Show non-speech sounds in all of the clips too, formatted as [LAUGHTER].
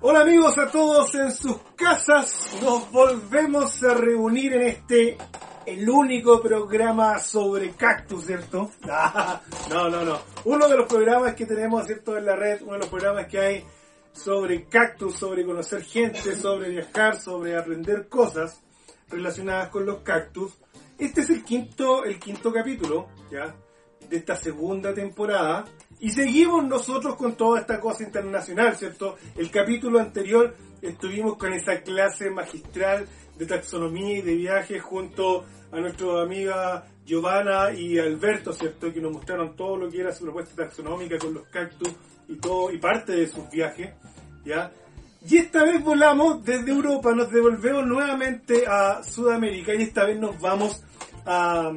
Hola amigos a todos en sus casas, nos volvemos a reunir en este, el único programa sobre cactus, ¿cierto? [LAUGHS] No, no, no. Uno de los programas que tenemos, ¿cierto? En la red, uno de los programas que hay sobre cactus, sobre conocer gente, sobre viajar, sobre aprender cosas relacionadas con los cactus. Este es el quinto, el quinto capítulo, ¿ya? De esta segunda temporada. Y seguimos nosotros con toda esta cosa internacional, ¿cierto? El capítulo anterior estuvimos con esa clase magistral de taxonomía y de viaje junto a nuestra amiga Giovanna y Alberto, ¿cierto? Que nos mostraron todo lo que era su propuesta taxonómica con los cactus y todo, y parte de sus viajes, ¿ya? Y esta vez volamos desde Europa, nos devolvemos nuevamente a Sudamérica y esta vez nos vamos a,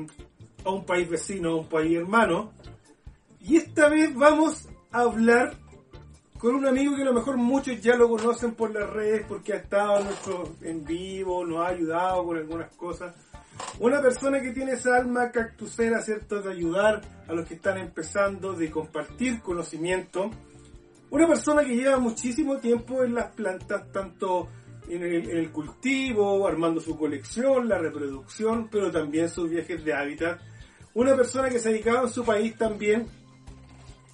a un país vecino, a un país hermano, y esta vez vamos a hablar con un amigo que a lo mejor muchos ya lo conocen por las redes porque ha estado en, nuestro, en vivo, nos ha ayudado con algunas cosas. Una persona que tiene esa alma cactusera, ¿cierto? De ayudar a los que están empezando, de compartir conocimiento. Una persona que lleva muchísimo tiempo en las plantas, tanto en el, en el cultivo, armando su colección, la reproducción, pero también sus viajes de hábitat. Una persona que se ha dedicado en su país también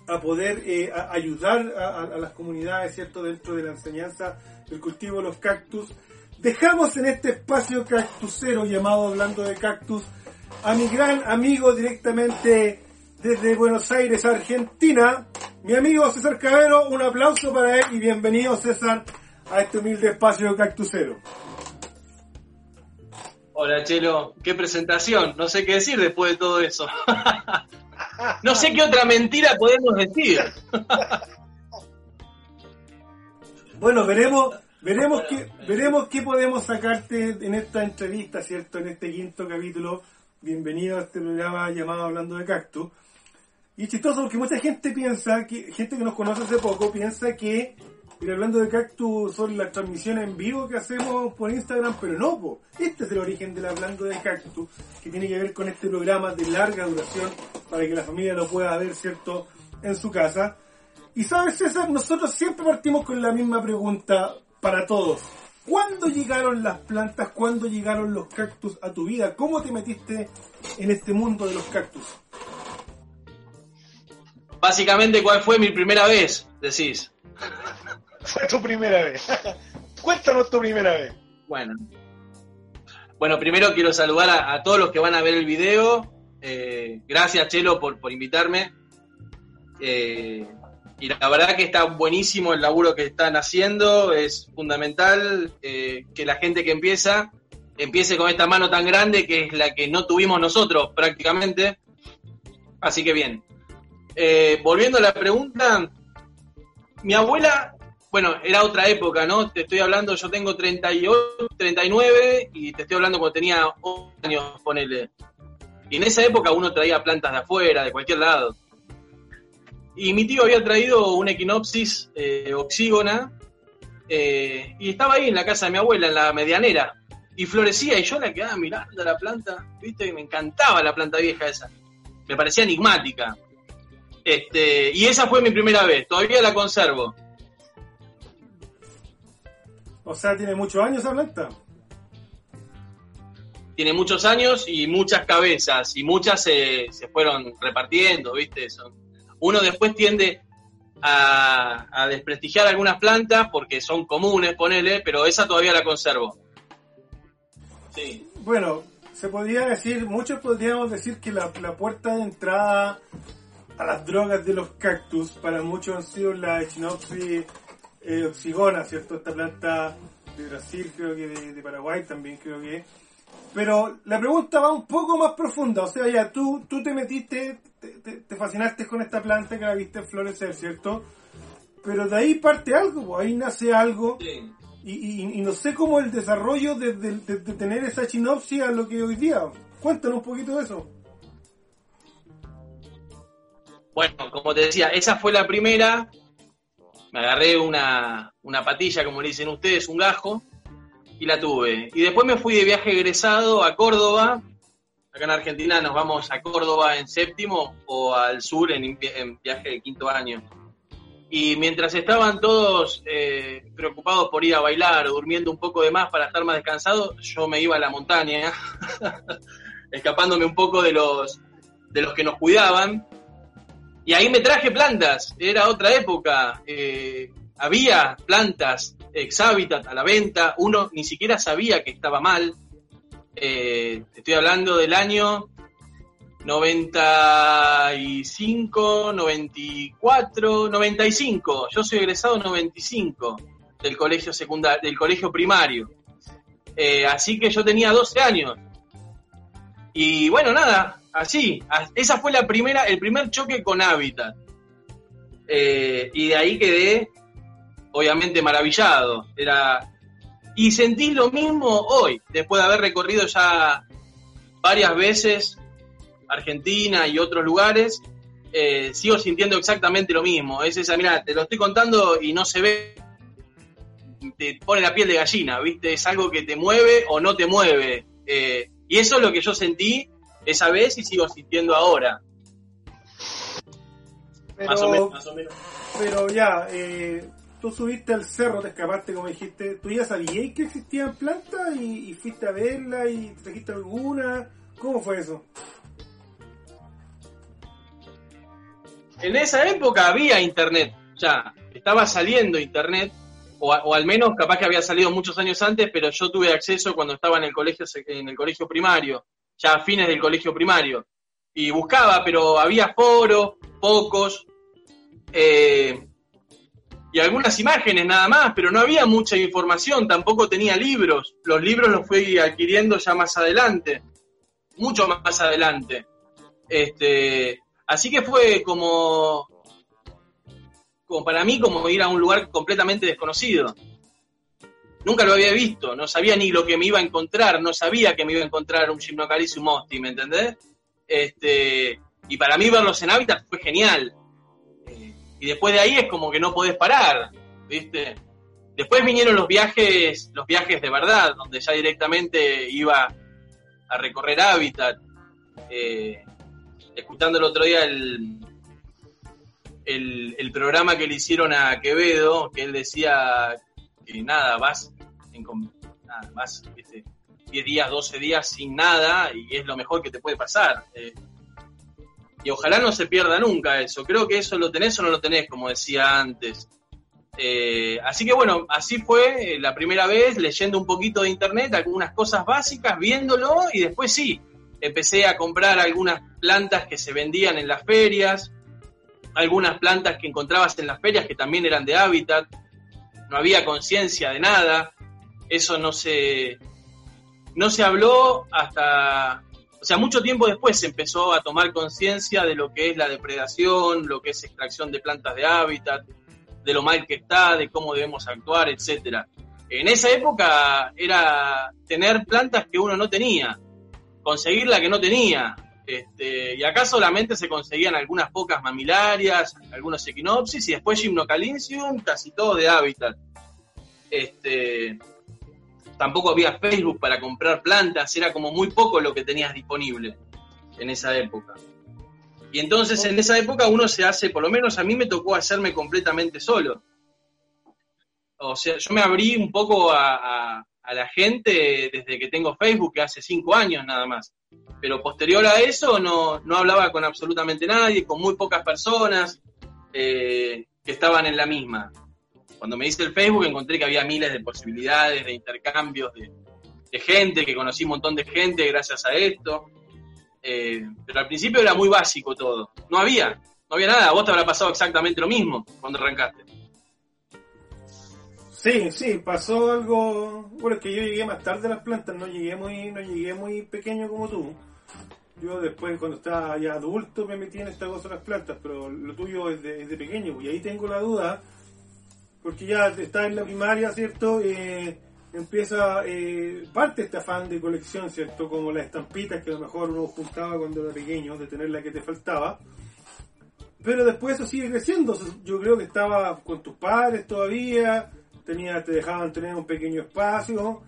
a poder eh, a ayudar a, a, las comunidades, ¿cierto?, dentro de la enseñanza del cultivo de los cactus. Dejamos en este espacio cactusero llamado Hablando de Cactus a mi gran amigo directamente desde Buenos Aires, Argentina, mi amigo César Cabero. Un aplauso para él y bienvenido, César, a este humilde espacio cactusero. Hola, Chelo. Qué presentación. No sé qué decir después de todo eso. [LAUGHS] No sé qué otra mentira podemos decir. Bueno, veremos, veremos qué, veremos qué podemos sacarte en esta entrevista, ¿cierto? En este quinto capítulo. Bienvenido a este programa llamado Hablando de Cactus. Y chistoso porque mucha gente piensa, que gente que nos conoce hace poco, piensa que el Hablando de Cactus son las transmisiones en vivo que hacemos por Instagram, pero no, po. este es el origen del Hablando de Cactus, que tiene que ver con este programa de larga duración para que la familia lo pueda ver, ¿cierto?, en su casa. Y sabes, César, nosotros siempre partimos con la misma pregunta para todos. ¿Cuándo llegaron las plantas? ¿Cuándo llegaron los cactus a tu vida? ¿Cómo te metiste en este mundo de los cactus? Básicamente, ¿cuál fue mi primera vez? Decís. Fue tu primera vez. [LAUGHS] Cuéntanos tu primera vez. Bueno. Bueno, primero quiero saludar a, a todos los que van a ver el video. Eh, gracias, Chelo, por, por invitarme. Eh, y la verdad que está buenísimo el laburo que están haciendo. Es fundamental eh, que la gente que empieza empiece con esta mano tan grande que es la que no tuvimos nosotros prácticamente. Así que bien. Eh, volviendo a la pregunta, mi abuela, bueno, era otra época, ¿no? Te estoy hablando, yo tengo 38, 39 y te estoy hablando cuando tenía 8 años, ponele. Y en esa época uno traía plantas de afuera, de cualquier lado. Y mi tío había traído una equinopsis eh, oxígona eh, y estaba ahí en la casa de mi abuela, en la medianera. Y florecía y yo la quedaba mirando la planta, viste, y me encantaba la planta vieja esa. Me parecía enigmática. Este, y esa fue mi primera vez, todavía la conservo. O sea, tiene muchos años esa planta. Tiene muchos años y muchas cabezas, y muchas se, se fueron repartiendo, ¿viste? Son, uno después tiende a, a, desprestigiar algunas plantas porque son comunes, ponele, pero esa todavía la conservo. Sí. Bueno, se podría decir, muchos podríamos decir que la, la puerta de entrada a las drogas de los cactus para muchos han sido la Echinopsis eh, oxigona, ¿cierto? Esta planta de Brasil, creo que de, de, Paraguay también creo que. Pero la pregunta va un poco más profunda, o sea, ya tú, tú te metiste, te, te, te fascinaste con esta planta que la viste florecer, ¿cierto? Pero de ahí parte algo, pues ahí nace algo. Sí. Y, y, y, no sé cómo el desarrollo de, de, de, tener esa chinopsia a lo que hoy día. Cuéntanos un poquito de eso. Bueno, como te decía, esa fue la primera. me agarré una, una patilla, como le dicen ustedes, un gajo, y la tuve. Y después me fui de viaje egresado a Córdoba. Acá en Argentina nos vamos a Córdoba en séptimo o al sur en, viaje de quinto año. Y mientras estaban todos eh, preocupados por ir a bailar o durmiendo un poco de más para estar más descansado, yo me iba a la montaña, [LAUGHS] escapándome un poco de los, de los que nos cuidaban. Y ahí me traje plantas, era otra época. Eh, había plantas ex hábitat a la venta, uno ni siquiera sabía que estaba mal. Eh, estoy hablando del año 95, 94, 95. Yo soy egresado 95 del colegio secundario, del colegio primario. Eh, así que yo tenía 12 años. Y bueno, nada, así. Esa fue la primera, el primer choque con Habitat. Eh, y de ahí quedé, obviamente, maravillado. Era. Y sentí lo mismo hoy, después de haber recorrido ya varias veces Argentina y otros lugares, eh, sigo sintiendo exactamente lo mismo. Es esa, mira, te lo estoy contando y no se ve, te pone la piel de gallina, ¿viste? Es algo que te mueve o no te mueve. Eh, y eso es lo que yo sentí esa vez y sigo sintiendo ahora. Pero, más, o menos, más o menos. Pero ya, eh, tú subiste al cerro, te escapaste, como dijiste. ¿Tú ya sabías que existían plantas y, y fuiste a verla y trajiste alguna? ¿Cómo fue eso? en esa época había internet, ya, estaba saliendo internet, o, o, al menos capaz que había salido muchos años antes, pero yo tuve acceso cuando estaba en el colegio, en el colegio primario, ya a fines del colegio primario. Y buscaba, pero había foros, pocos, eh, y algunas imágenes nada más, pero no había mucha información, tampoco tenía libros. Los libros los fui adquiriendo ya más adelante, mucho más adelante. Este, Así que fue como, como para mí como ir a un lugar completamente desconocido. Nunca lo había visto, no sabía ni lo que me iba a encontrar, no sabía que me iba a encontrar un Gymnocalycium mosti, ¿me entendés? Este, y para mí verlos en hábitat fue genial. Eh, y después de ahí es como que no podés parar, ¿viste? Después vinieron los viajes, los viajes de verdad, donde ya directamente iba a recorrer hábitat. Eh, escuchando el otro día el, el, programa que le hicieron a Quevedo, que él decía que nada, vas, en, nada, vas 10 días, 12 días sin nada y es lo mejor que te puede pasar. Eh. y ojalá no se pierda nunca eso. Creo que eso lo tenés o no lo tenés, como decía antes. Eh, así que bueno, así fue la primera vez, leyendo un poquito de internet, algunas cosas básicas, viéndolo y después sí, empecé a comprar algunas plantas que se vendían en las ferias, algunas plantas que encontrabas en las ferias que también eran de hábitat, no había conciencia de nada, eso no se, no se habló hasta, o sea, mucho tiempo después se empezó a tomar conciencia de lo que es la depredación, lo que es extracción de plantas de hábitat, de lo mal que está, de cómo debemos actuar, etcétera. En esa época era tener plantas que uno no tenía, conseguir la que no tenía. Este, y acá solamente se conseguían algunas pocas mamilarias, algunos equinopsis y después gymnocalycium, casi todo de hábitat. Este, tampoco había Facebook para comprar plantas, era como muy poco lo que tenías disponible en esa época. Y entonces en esa época uno se hace, por lo menos a mí me tocó hacerme completamente solo. O sea, yo me abrí un poco a la gente desde que tengo Facebook, que hace cinco años nada más. Pero posterior a eso no, no hablaba con absolutamente nadie, con muy pocas personas eh, que estaban en la misma. Cuando me hice el Facebook encontré que había miles de posibilidades, de intercambios, de, gente, que conocí un montón de gente gracias a esto. Eh, pero al principio era muy básico todo. No había, no había nada. vos te habrá pasado exactamente lo mismo cuando arrancaste. Sí, sí, pasó algo. Bueno, es que yo llegué más tarde a las plantas, no llegué muy, no llegué muy pequeño como tú. Yo después, cuando estaba ya adulto, me metí en esta cosa de las plantas, pero lo tuyo es de, pequeño, y ahí tengo la duda, porque ya está en la primaria, ¿cierto? Eh, empieza eh, parte este afán de colección, ¿cierto? Como las estampitas que a lo mejor uno juntaba cuando era pequeño, de tener la que te faltaba. pero después eso sigue creciendo. Yo creo que estaba con tus padres todavía, tenía, te dejaban tener un pequeño espacio,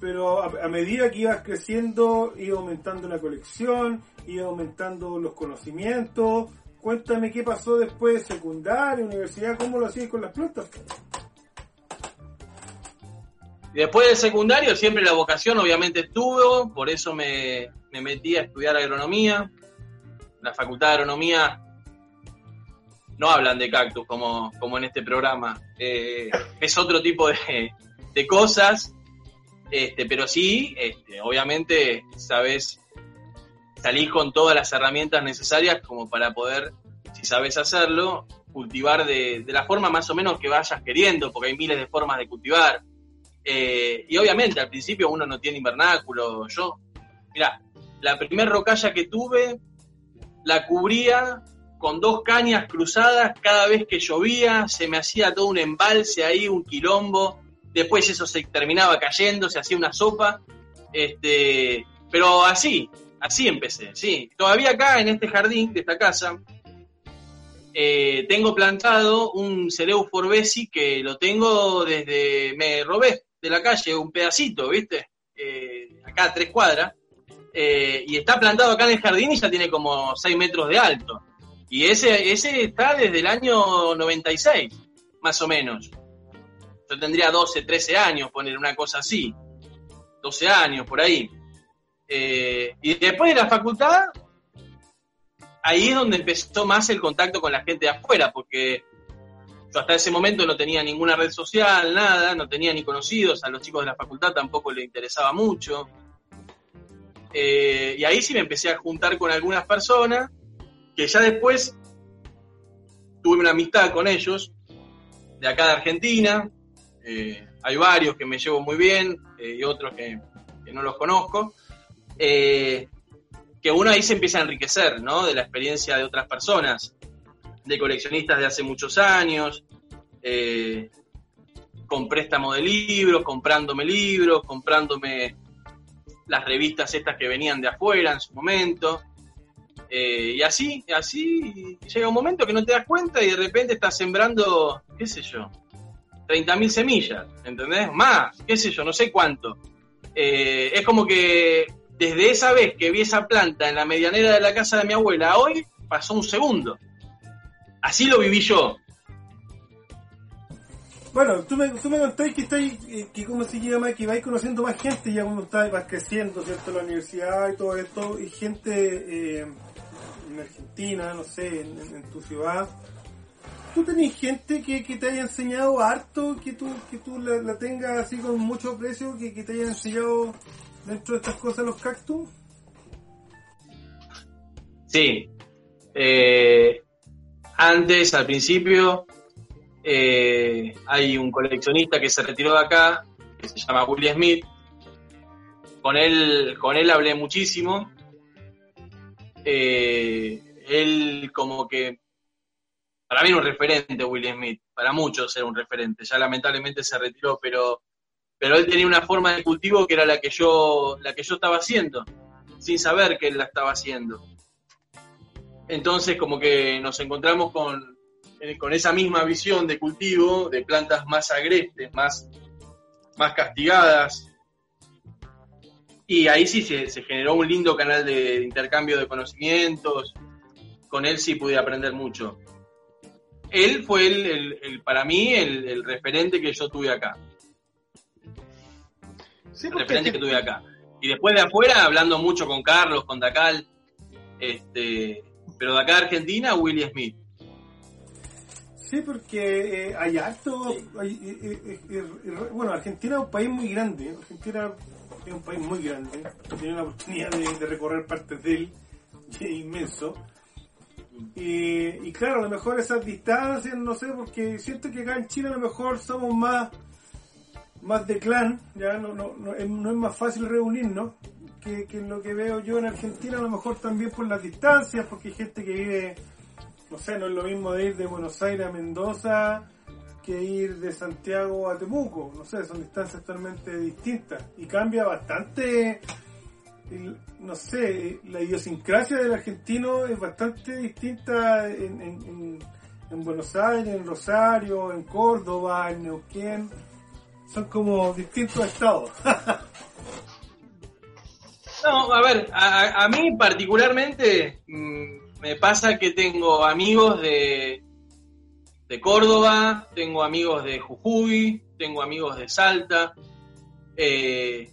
pero a, medida que ibas creciendo, iba aumentando la colección, iba aumentando los conocimientos. Cuéntame qué pasó después, secundaria, universidad, cómo lo hacías con las plantas. Después del secundario siempre la vocación obviamente estuvo, por eso me, me metí a estudiar agronomía. La facultad de agronomía no hablan de cactus como, como en este programa. Eh, es otro tipo de, de cosas, este, pero sí, este, obviamente, sabes, salir con todas las herramientas necesarias como para poder, si sabes hacerlo, cultivar de, de la forma más o menos que vayas queriendo, porque hay miles de formas de cultivar. Eh, y obviamente al principio uno no tiene invernáculo. Yo, mira, la primer rocalla que tuve la cubría con dos cañas cruzadas cada vez que llovía, se me hacía todo un embalse ahí, un quilombo. Después eso se terminaba cayendo, se hacía una sopa. Este, pero así, así empecé, sí. Todavía acá en este jardín de esta casa, eh, tengo plantado un Cereu Forbesi que lo tengo desde, me robé de la calle un pedacito, ¿viste? Eh, acá tres cuadras. Eh, y está plantado acá en el jardín y ya tiene como 6 metros de alto. Y ese, ese está desde el año 96, más o menos. Yo tendría 12, 13 años, poner una cosa así. 12 años, por ahí. Eh, y después de la facultad, ahí es donde empezó más el contacto con la gente de afuera, porque yo hasta ese momento no tenía ninguna red social, nada, no tenía ni conocidos, a los chicos de la facultad tampoco les interesaba mucho. Eh, y ahí sí me empecé a juntar con algunas personas que ya después tuve una amistad con ellos, de acá de Argentina. Eh, hay varios que me llevo muy bien eh, y otros que, no los conozco. que uno ahí se empieza a enriquecer, ¿no? De la experiencia de otras personas de coleccionistas de hace muchos años, eh, con préstamo de libros, comprándome libros, comprándome las revistas estas que venían de afuera en su momento. Eh, y así, así llega un momento que no te das cuenta y de repente estás sembrando, qué sé yo, 30.000 semillas, ¿entendés? Más, qué sé yo, no sé cuánto. Eh, es como que desde esa vez que vi esa planta en la medianera de la casa de mi abuela a hoy, pasó un segundo. Así lo viví yo. Bueno, tú me, tú me contáis que estáis, eh, que cómo se llama, que vais conociendo más gente ya cuando estás, vas creciendo, ¿cierto? La universidad y todo esto, y gente eh, en Argentina, no sé, en, en, tu ciudad. ¿Tú tenés gente que, que, te haya enseñado harto, que tú, que tú la, la tengas así con mucho precio, que, que te haya enseñado dentro de estas cosas los cactus? Sí. Eh, antes, al principio, eh, hay un coleccionista que se retiró de acá, que se llama Willie Smith. Con él, con él hablé muchísimo. Eh, él como que, para mí era un referente Willie Smith, para muchos era un referente, ya lamentablemente se retiró, pero, pero él tenía una forma de cultivo que era la que yo, la que yo estaba haciendo, sin saber que él la estaba haciendo. Entonces como que nos encontramos con, con esa misma visión de cultivo, de plantas más agrestes, más, más castigadas. Y ahí sí se, se generó un lindo canal de, intercambio de conocimientos. Con él sí pude aprender mucho. Él fue el, el, el para mí el, el, referente que yo tuve acá. Sí, el referente que tuve acá. Y después de afuera, hablando mucho con Carlos, con Dacal, este, pero de acá de Argentina, Willy Smith. Sí, porque eh, hay alto. Hay, eh, eh, bueno, Argentina es un país muy grande. Argentina es un país muy grande. He tenido la oportunidad de, recorrer partes de él, inmenso. Y, y, claro, a lo mejor esas distancias, no sé, porque siento que acá en Chile a lo mejor somos más más de clan, ya no, no, no, es, no es más fácil reunirnos que, que lo que veo yo en Argentina, a lo mejor también por las distancias, porque hay gente que vive no sé, no es lo mismo de ir de Buenos Aires a Mendoza que ir de Santiago a Temuco, no sé, son distancias totalmente distintas y cambia bastante no sé, la idiosincrasia del argentino es bastante distinta en, en, en, Buenos Aires, en Rosario, en Córdoba, en Neuquén. Son como distintos estados. [LAUGHS] no, a ver, a, a mí particularmente mm, me pasa que tengo amigos de, de Córdoba, tengo amigos de Jujuy, tengo amigos de Salta. Eh,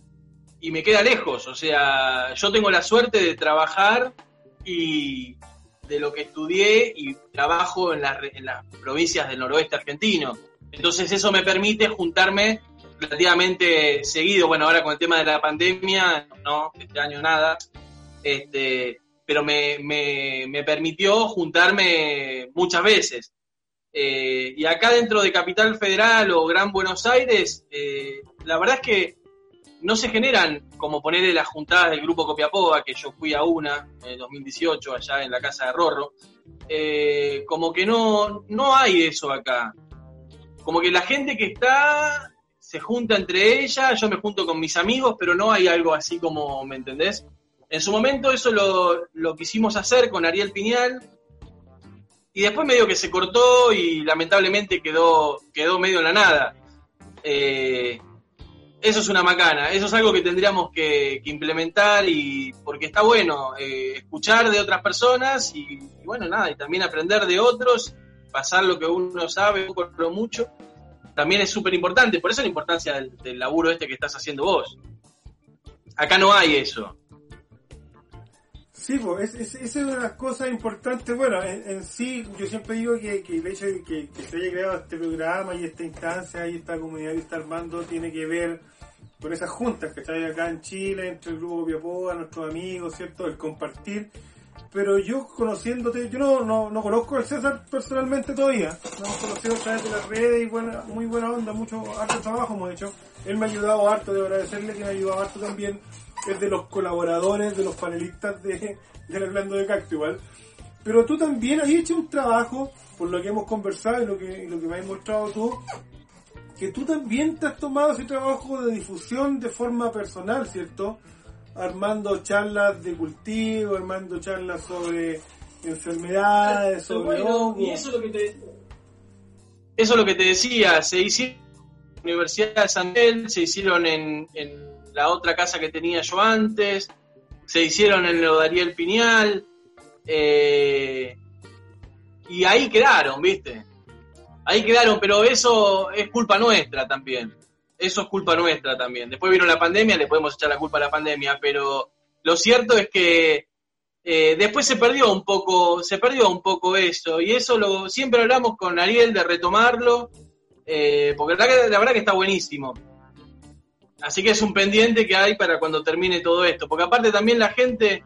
y me queda lejos. O sea, yo tengo la suerte de trabajar y de lo que estudié y trabajo en, las provincias del noroeste argentino. Entonces eso me permite juntarme relativamente seguido. Bueno, ahora con el tema de la pandemia, no, este año nada. Este, pero me, me, permitió juntarme muchas veces. Eh, y acá dentro de Capital Federal o Gran Buenos Aires, eh, la verdad es que no se generan como ponerle las juntadas del grupo Copiapova, que yo fui a una en 2018 allá en la casa de Rorro, eh, como que no, no hay eso acá. Como que la gente que está se junta entre ellas, yo me junto con mis amigos, pero no hay algo así como, ¿me entendés? En su momento eso lo, lo quisimos hacer con Ariel Piñal, y después medio que se cortó y lamentablemente quedó, quedó medio en la nada. Eh, eso es una macana, eso es algo que tendríamos que, implementar y porque está bueno eh, escuchar de otras personas y, bueno, nada, y también aprender de otros, pasar lo que uno sabe, poco lo mucho, también es súper importante, por eso la importancia del, laburo este que estás haciendo vos. Acá no hay eso. Sí, pues, esa es, una de las cosas importantes. Bueno, en, sí, yo siempre digo que, el hecho de que, se haya creado este programa y esta instancia y esta comunidad que está armando tiene que ver con esas juntas que hay acá en Chile, entre el grupo Piapoa, nuestros amigos, ¿cierto? El compartir. Pero yo conociéndote, yo no, no, no conozco al César personalmente todavía. Nos hemos conocido a través de las redes y buena, muy buena onda, mucho harto trabajo hemos hecho. Él me ha ayudado harto, de agradecerle que me ha ayudado harto también. Es de los colaboradores, de los panelistas de, de Hablando de Cacto igual. Pero tú también has hecho un trabajo, por lo que hemos conversado y lo que, y lo que me has mostrado tú, que tú también te has tomado ese trabajo de difusión de forma personal, ¿cierto? Armando charlas de cultivo, armando charlas sobre enfermedades, sobre Y eso es lo que te, eso es lo que te decía, se hicieron en la Universidad de San Miguel, se hicieron en, en, la otra casa que tenía yo antes, se hicieron en lo de Ariel Piñal, eh, y ahí quedaron, ¿viste? ahí quedaron, pero eso es culpa nuestra también. Eso es culpa nuestra también. Después vino la pandemia, le podemos echar la culpa a la pandemia, pero lo cierto es que eh, después se perdió un poco, se perdió un poco eso, y eso lo siempre hablamos con Ariel de retomarlo, eh, porque la verdad que está buenísimo. Así que es un pendiente que hay para cuando termine todo esto, porque aparte también la gente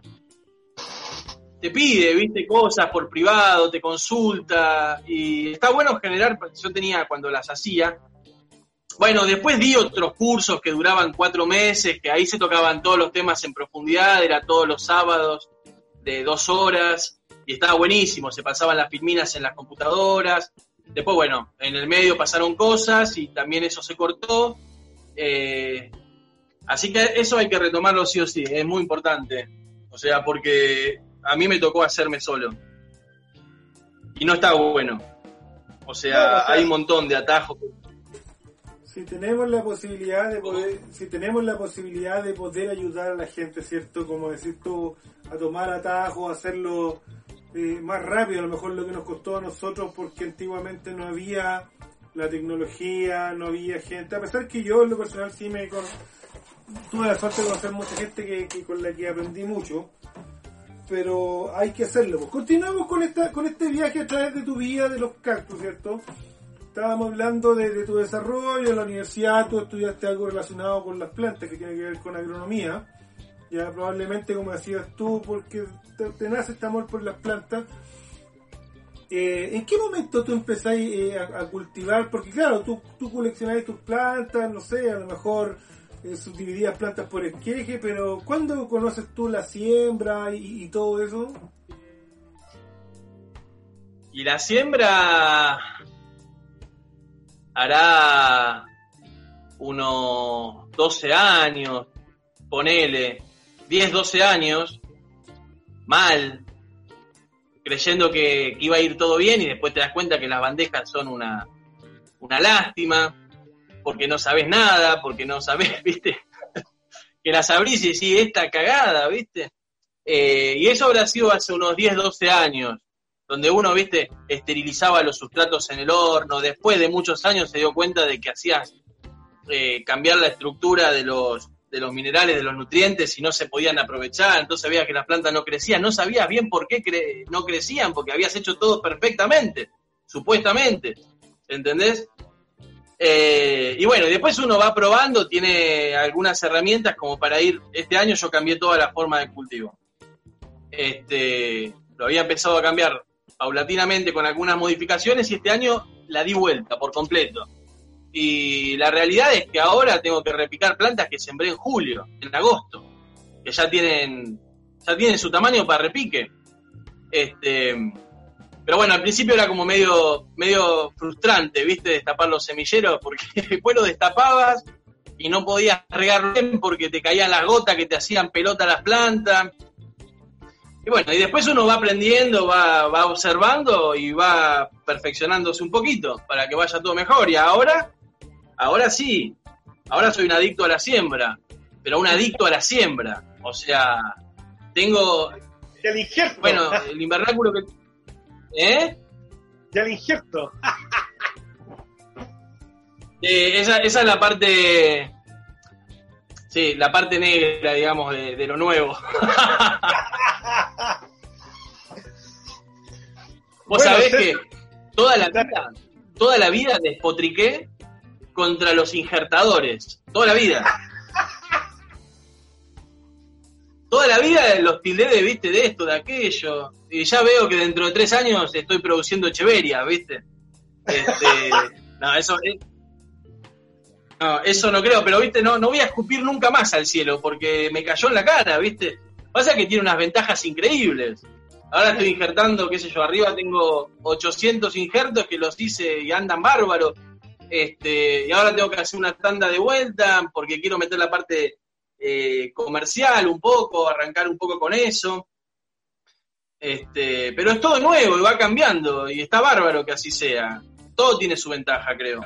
te pide, viste, cosas por privado, te consulta, y está bueno generar, yo tenía cuando las hacía, bueno, después di otros cursos que duraban cuatro meses, que ahí se tocaban todos los temas en profundidad, era todos los sábados de dos horas, y estaba buenísimo, se pasaban las filminas en las computadoras, después, bueno, en el medio pasaron cosas y también eso se cortó, eh, así que eso hay que retomarlo sí o sí, es muy importante, o sea, porque a mí me tocó hacerme solo. Y no está bueno. O sea, hay un montón de atajos. Si tenemos la posibilidad de poder, si tenemos la posibilidad de poder ayudar a la gente, ¿cierto? Como decir tú, a tomar atajos, hacerlo eh, más rápido, a lo mejor lo que nos costó a nosotros, porque antiguamente no había la tecnología, no había gente, a pesar que yo en lo personal sí me tuve la suerte de conocer mucha gente que con la que aprendí mucho, pero hay que hacerlo. Pues continuamos con esta con este viaje a través de tu vida de los cactus, ¿cierto? Estábamos hablando de, tu desarrollo en la universidad, tú estudiaste algo relacionado con las plantas que tiene que ver con agronomía. Ya probablemente, como decías tú, porque te, nace este amor por las plantas. Eh, ¿En qué momento tú empezáis eh, a, cultivar? Porque claro, tú, tú tus plantas, no sé, a lo mejor eh, subdivididas plantas por esqueje, pero ¿cuándo conoces tú la siembra y, todo eso? Y la siembra hará unos 12 años, ponele. 10, 12 años, mal, creyendo que, iba a ir todo bien y después te das cuenta que las bandejas son una, una lástima, porque no sabes nada, porque no sabes, [LAUGHS] viste, que las abrís y decís, esta cagada, viste. Eh, y eso habrá sido hace unos 10, 12 años, donde uno, viste, esterilizaba los sustratos en el horno, después de muchos años se dio cuenta de que hacías eh, cambiar la estructura de los, de los minerales, de los nutrientes y no se podían aprovechar, entonces veías que las plantas no crecían, no sabías bien por qué no crecían, porque habías hecho todo perfectamente, supuestamente, ¿entendés? Eh, y bueno, después uno va probando, tiene algunas herramientas como para ir, este año yo cambié toda la forma de cultivo. Este, lo había empezado a cambiar paulatinamente con algunas modificaciones y este año la di vuelta por completo. Y la realidad es que ahora tengo que repicar plantas que sembré en julio, en agosto, que ya tienen, ya tienen su tamaño para repique. Este, pero bueno, al principio era como medio, medio frustrante, viste, destapar los semilleros, porque [LAUGHS] después lo destapabas y no podías regar bien porque te caían las gotas que te hacían pelota las plantas. Y bueno, y después uno va aprendiendo, va, va observando y va perfeccionándose un poquito para que vaya todo mejor. Y ahora Ahora sí, ahora soy un adicto a la siembra, pero un adicto a la siembra. O sea, tengo. el injerto. Bueno, el invernáculo que. ¿Eh? Ya el injerto. [LAUGHS] Eh, esa, esa es la parte. Sí, la parte negra, digamos, de, de lo nuevo. [LAUGHS] Vos Bueno, sabés usted- que toda la vida, toda la vida despotriqué contra los injertadores. Toda la vida. Toda la vida los tildé de, viste, de esto, de aquello. Y ya veo que dentro de tres años estoy produciendo Echeveria, viste. Este, no, eso, no, eso no creo, pero viste, no, no voy a escupir nunca más al cielo porque me cayó en la cara, viste. Pasa que tiene unas ventajas increíbles. Ahora estoy injertando, qué sé yo, arriba tengo 800 injertos que los hice y andan bárbaros. Este, y ahora tengo que hacer una tanda de vuelta porque quiero meter la parte eh, comercial un poco, arrancar un poco con eso. Este, pero es todo nuevo y va cambiando y está bárbaro que así sea. Todo tiene su ventaja, creo.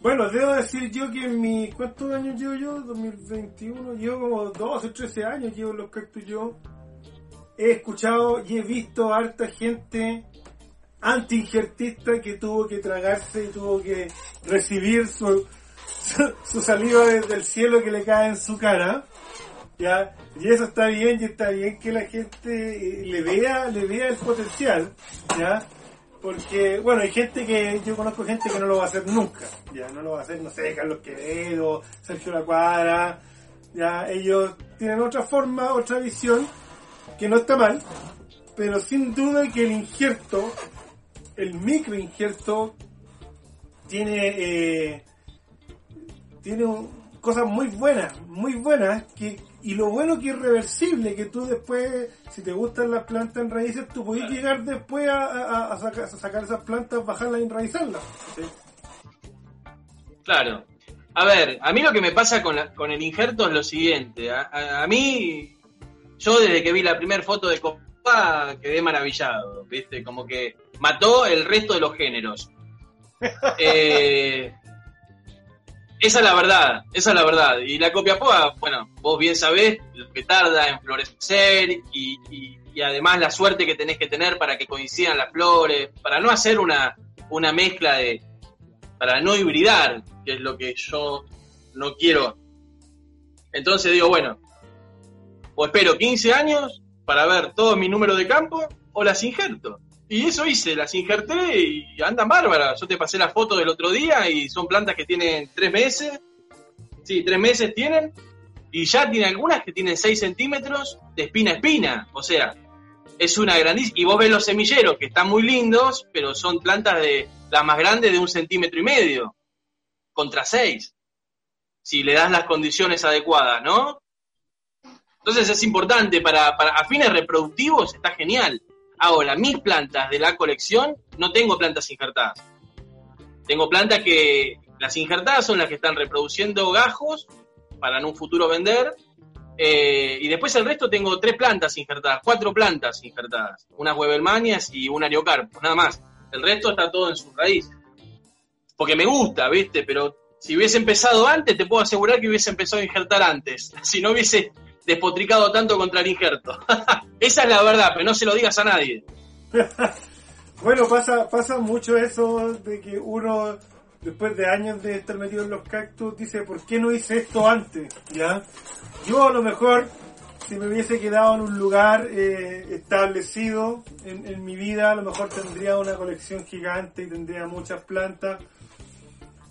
Bueno, debo decir yo que en mi... ¿Cuántos años llevo yo? 2021. Llevo como 12, 13 años llevo los cactus yo. He escuchado y he visto harta gente anti-injertista que tuvo que tragarse y tuvo que recibir su, su, su saliva desde el cielo que le cae en su cara. ¿ya? Y eso está bien, y está bien que la gente eh, le vea, le vea el potencial, ¿ya? Porque, bueno, hay gente que, yo conozco gente que no lo va a hacer nunca, ya, no lo va a hacer, no sé, Carlos Quevedo, Sergio La Cuadra, ya, ellos tienen otra forma, otra visión, que no está mal, pero sin duda que el injerto, el micro injerto, tiene, eh, tiene cosas muy buenas, muy buenas, que, y lo bueno que es reversible, que tú después, si te gustan las plantas en raíces, tú puedes llegar después a, a- a sacar, a sacar esas plantas, bajarlas y enraizarlas. ¿sí? Claro. A ver, a mí lo que me pasa con, la- con el injerto es lo siguiente. A mí, yo desde que vi la primera foto de Copa quedé maravillado, ¿viste? Como que mató el resto de los géneros. [LAUGHS] Eh, esa es la verdad, esa es la verdad. Y la copia poa, bueno, vos bien sabés lo que tarda en florecer y, y- y además la suerte que tenés que tener para que coincidan las flores, para no hacer una, una mezcla de, para no hibridar, que es lo que yo no quiero. Entonces digo, bueno, o espero 15 años para ver todo mi número de campo o las injerto. Y eso hice, las injerté y andan bárbaras. Yo te pasé la foto del otro día y son plantas que tienen tres meses. Sí, tres meses tienen. Y ya tiene algunas que tienen 6 centímetros de espina a espina. O sea, es una grandísima. Y vos ves los semilleros que están muy lindos, pero son plantas de las más grandes de un centímetro y medio. Contra 6. Si le das las condiciones adecuadas, ¿no? Entonces es importante para, para a fines reproductivos, está genial. Ahora, mis plantas de la colección, no tengo plantas injertadas. Tengo plantas que, las injertadas son las que están reproduciendo gajos para en un futuro vender, Eh, y después el resto tengo tres plantas injertadas, cuatro plantas injertadas. Unas Webermanias y un Ariocarpo, nada más. El resto está todo en sus raíces. Porque me gusta, ¿viste? Pero si hubiese empezado antes, te puedo asegurar que hubiese empezado a injertar antes. [LAUGHS] Si no hubiese despotricado tanto contra el injerto. [LAUGHS] Esa es la verdad, pero no se lo digas a nadie. [LAUGHS] bueno, pasa, pasa mucho eso de que uno, después de años de estar metido en los cactus, dice, ¿por qué no hice esto antes? ¿Ya? Yo a lo mejor, si me hubiese quedado en un lugar eh, establecido en, mi vida, a lo mejor tendría una colección gigante y tendría muchas plantas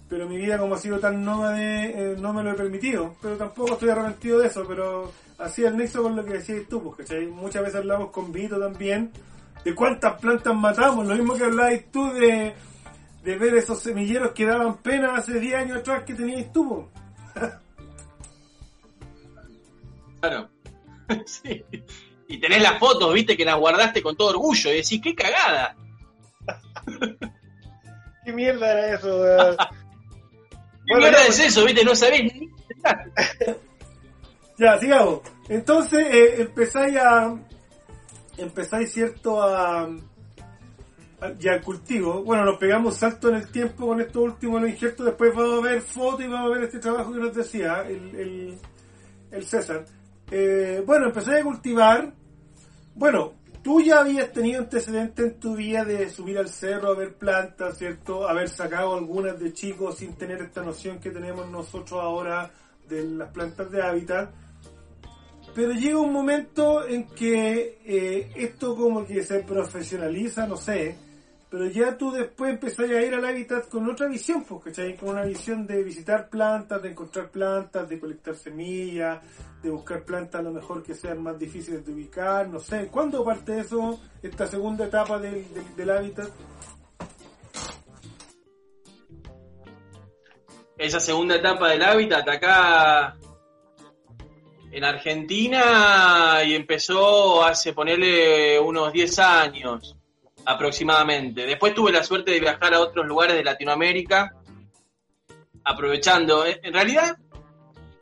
pero mi vida como ha sido tan nómade eh, no me lo he permitido, pero tampoco estoy arrepentido de eso, pero así el nexo con lo que decías tú, porque ¿cachai? muchas veces hablamos con Vito también de cuántas plantas matamos, lo mismo que hablabas tú de, de ver esos semilleros que daban pena hace 10 años atrás que tenías tú. [LAUGHS] claro. [LAUGHS] sí. Y tenés las fotos, viste, que las guardaste con todo orgullo y decís, qué cagada. [LAUGHS] ¿Qué mierda era eso? ¿Qué mierda es eso, viste? No sabés ni Ya, sigamos. Entonces eh, empezáis a. Empezáis, cierto, a. a- al cultivo. Bueno, nos pegamos salto en el tiempo con estos últimos los injertos. Después vamos a ver fotos y vamos a ver este trabajo que nos decía el, el, el César. Eh, bueno, empezáis a cultivar. Bueno, tú ya habías tenido antecedentes en tu vida de subir al cerro a ver plantas, ¿cierto? Haber sacado algunas de chicos sin tener esta noción que tenemos nosotros ahora de las plantas de hábitat. Pero llega un momento en que eh, esto como que se profesionaliza, no sé, pero ya tú después empezás a ir al hábitat con otra visión, pues, ¿cachai? Con una visión de visitar plantas, de encontrar plantas, de colectar semillas, de buscar plantas a lo mejor que sean más difíciles de ubicar, no sé. ¿Cuándo parte eso, esta segunda etapa del, del, del hábitat? Esa segunda etapa del hábitat acá en Argentina y empezó hace ponerle unos 10 años aproximadamente. Después tuve la suerte de viajar a otros lugares de Latinoamérica aprovechando. En realidad,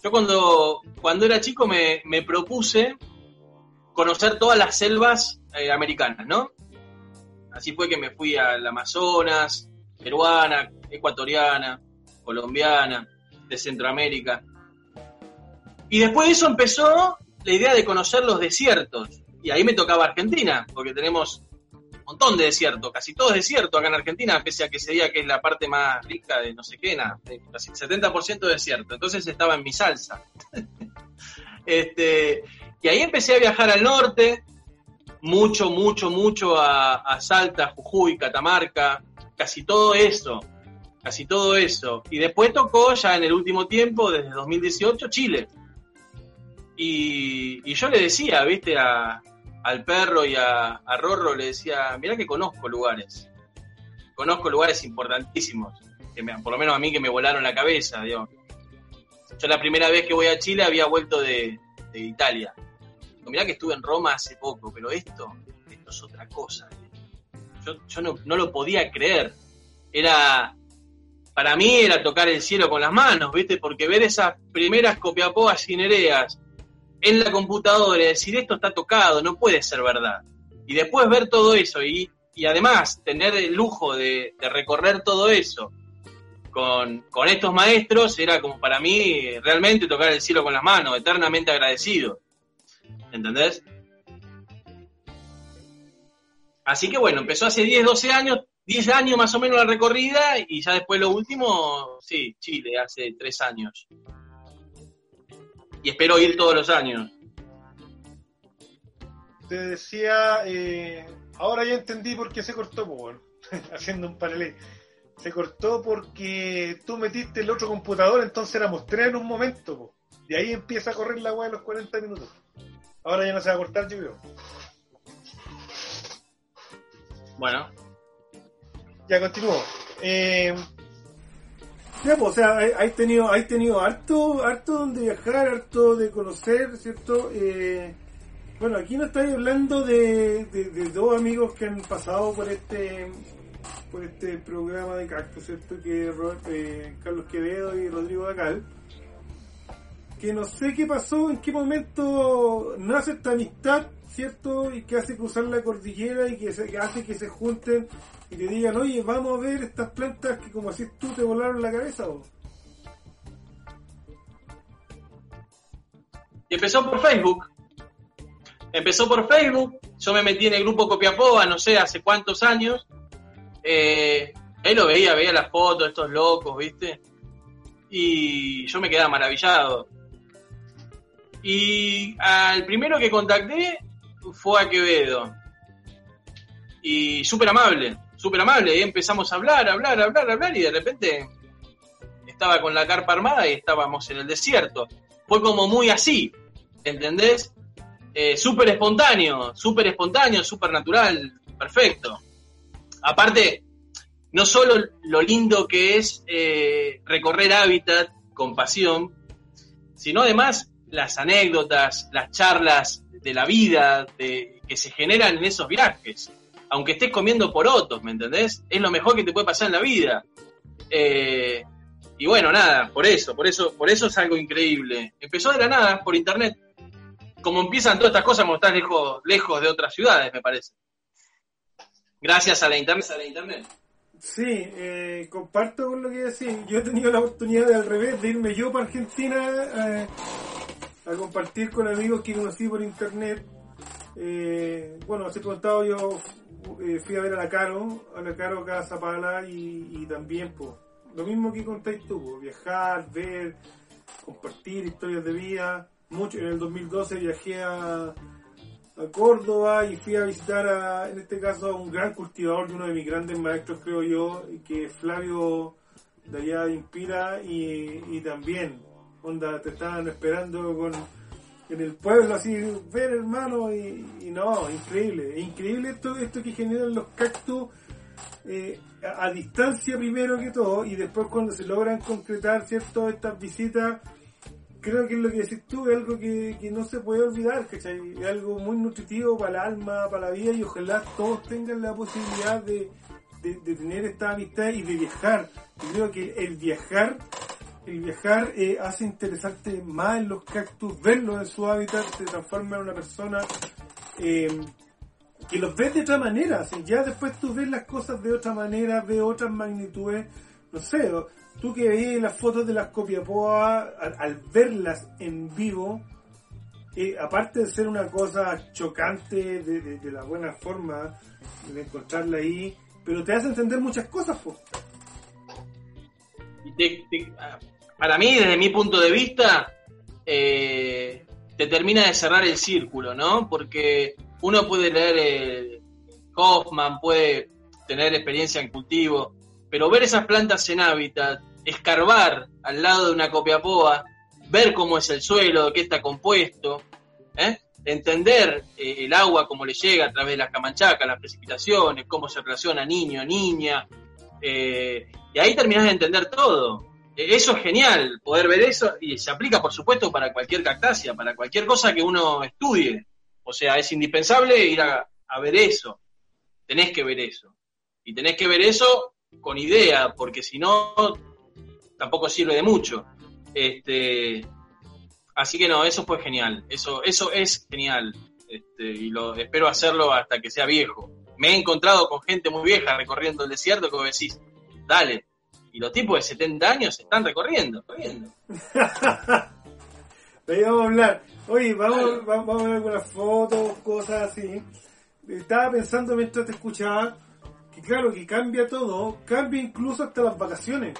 yo cuando, cuando era chico me, me propuse conocer todas las selvas eh, americanas, ¿no? Así fue que me fui al Amazonas, peruana, ecuatoriana, colombiana, de Centroamérica. Y después de eso empezó la idea de conocer los desiertos. Y ahí me tocaba Argentina, porque tenemos un montón de desiertos, casi todo es desierto acá en Argentina, pese a que se diga que es la parte más rica de no sé qué, nada, de casi 70% desierto. Entonces estaba en mi salsa. [LAUGHS] este, y ahí empecé a viajar al norte, mucho, mucho, mucho a, a Salta, Jujuy, Catamarca, casi todo eso, casi todo eso. Y después tocó ya en el último tiempo, desde 2018, Chile. Y, yo le decía, viste, a, al perro y a, a Rorro, le decía, mirá que conozco lugares, conozco lugares importantísimos, que por lo menos a mí que me volaron la cabeza, digo. Yo la primera vez que voy a Chile había vuelto de, de Italia. Digo, mirá que estuve en Roma hace poco, pero esto, esto es otra cosa. Yo, yo no, no lo podía creer. Era, para mí era tocar el cielo con las manos, ¿viste? Porque ver esas primeras copiapoas cinereas en la computadora y decir esto está tocado, no puede ser verdad. Y después ver todo eso y, y además tener el lujo de, recorrer todo eso con, con estos maestros era como para mí realmente tocar el cielo con las manos, eternamente agradecido. ¿Entendés? Así que bueno, empezó hace 10, 12 años, 10 años más o menos la recorrida y ya después lo último, sí, Chile, hace 3 años. Y espero ir todos los años. Te decía, eh, ahora ya entendí por qué se cortó, po, weón. [LAUGHS] haciendo un paralelo. Se cortó porque tú metiste el otro computador, entonces éramos tres en un momento, po. y ahí empieza a correr la weá de los 40 minutos. Ahora ya no se va a cortar, yo creo. Bueno, Ya continúo. Eh, Pues, o sea, hay, tenido, hay tenido harto, harto donde viajar, harto de conocer, ¿cierto? Eh, bueno, aquí no estáis hablando de, de- dos amigos que han pasado por este por este programa de Cactus, ¿cierto? Que Ro- eh, Carlos Quevedo y Rodrigo Dacal, que no sé qué pasó, en qué momento nace esta amistad, ¿cierto? Y que hace cruzar la cordillera y que, se, que hace que se junten y te digan, oye, vamos a ver estas plantas que como así tú te volaron la cabeza. ¿o? Y empezó por Facebook. Empezó por Facebook. Yo me metí en el grupo Copiapova, no sé, hace cuántos años. Eh, él lo veía, veía las fotos estos locos, ¿viste? Y yo me quedaba maravillado. Y al primero que contacté fue a Quevedo. Y súper amable, súper amable. Y empezamos a hablar, hablar, hablar, hablar. Y de repente estaba con la carpa armada y estábamos en el desierto. Fue como muy así, ¿entendés? Eh, súper espontáneo, súper espontáneo, súper natural, perfecto. Aparte, no solo lo lindo que es eh, recorrer hábitat con pasión, sino además las anécdotas, las charlas de la vida de, que se generan en esos viajes. Aunque estés comiendo porotos, ¿me entendés? Es lo mejor que te puede pasar en la vida. Eh, y bueno, nada, por eso, por eso, por eso es algo increíble. Empezó de la nada, por internet. Como empiezan todas estas cosas, como estás lejos, lejos de otras ciudades, me parece. Gracias a la internet. A la internet. Sí, eh, comparto con lo que decís. Yo he tenido la oportunidad de al revés de irme yo para Argentina eh, a compartir con amigos que conocí por internet. Eh, bueno, hace contado yo eh, fui a ver a la Caro, a la Caro acá a Zapala y, y también pues lo mismo que contáis tú, viajar, ver, compartir historias de vida. Mucho, en el 2012 viajé a, a Córdoba y fui a visitar a, en este caso a un gran cultivador de uno de mis grandes maestros creo yo, que es Flavio de allá Inspira y, y también, onda, te estaban esperando con en el pueblo así, ver hermano y, y no, increíble, increíble esto, esto que generan los cactus eh, a, distancia primero que todo y después cuando se logran concretar cierto estas visitas creo que es lo que decís tú, es algo que, que no se puede olvidar, ¿cachai? Es algo muy nutritivo para el alma, para la vida y ojalá todos tengan la posibilidad de, de, tener esta amistad y de viajar. Yo creo que el viajar, el viajar eh, hace interesante más en los cactus, verlos en su hábitat, se transforma en una persona eh, que los ves de otra manera, ya después tú ves las cosas de otra manera, ves otras magnitudes, no sé, tú que veías las fotos de las copiapoas, al, al verlas en vivo, eh, aparte de ser una cosa chocante de, de- de la buena forma, de encontrarla ahí, pero te hace entender muchas cosas. Y te- te- ah, para mí, desde mi punto de vista, eh, te termina de cerrar el círculo, ¿no? Porque uno puede leer eh, Hoffman, puede tener experiencia en cultivo, pero ver esas plantas en hábitat, escarbar al lado de una copiapoa, ver cómo es el suelo, de qué está compuesto, ¿eh? entender el agua, cómo le llega a través de las camanchacas, las precipitaciones, cómo se relaciona niño, niña, eh, y ahí terminás de entender todo. Eh, Eso es genial, poder ver eso, y se aplica, por supuesto, para cualquier cactácea, para cualquier cosa que uno estudie. O sea, es indispensable ir a, ver eso. Tenés que ver eso. Y tenés que ver eso con idea, porque si no, tampoco sirve de mucho. Este, así que no, eso fue genial. Eso, eso es genial. Este, y lo espero hacerlo hasta que sea viejo. Me he encontrado con gente muy vieja recorriendo el desierto que decís, dale. Y los tipos de 70 años están recorriendo. ahí [LAUGHS] vamos a hablar. Oye, vamos, vamos, vamos a ver algunas fotos, cosas así. Estaba pensando mientras te escuchaba que claro, que cambia todo, cambia incluso hasta las vacaciones.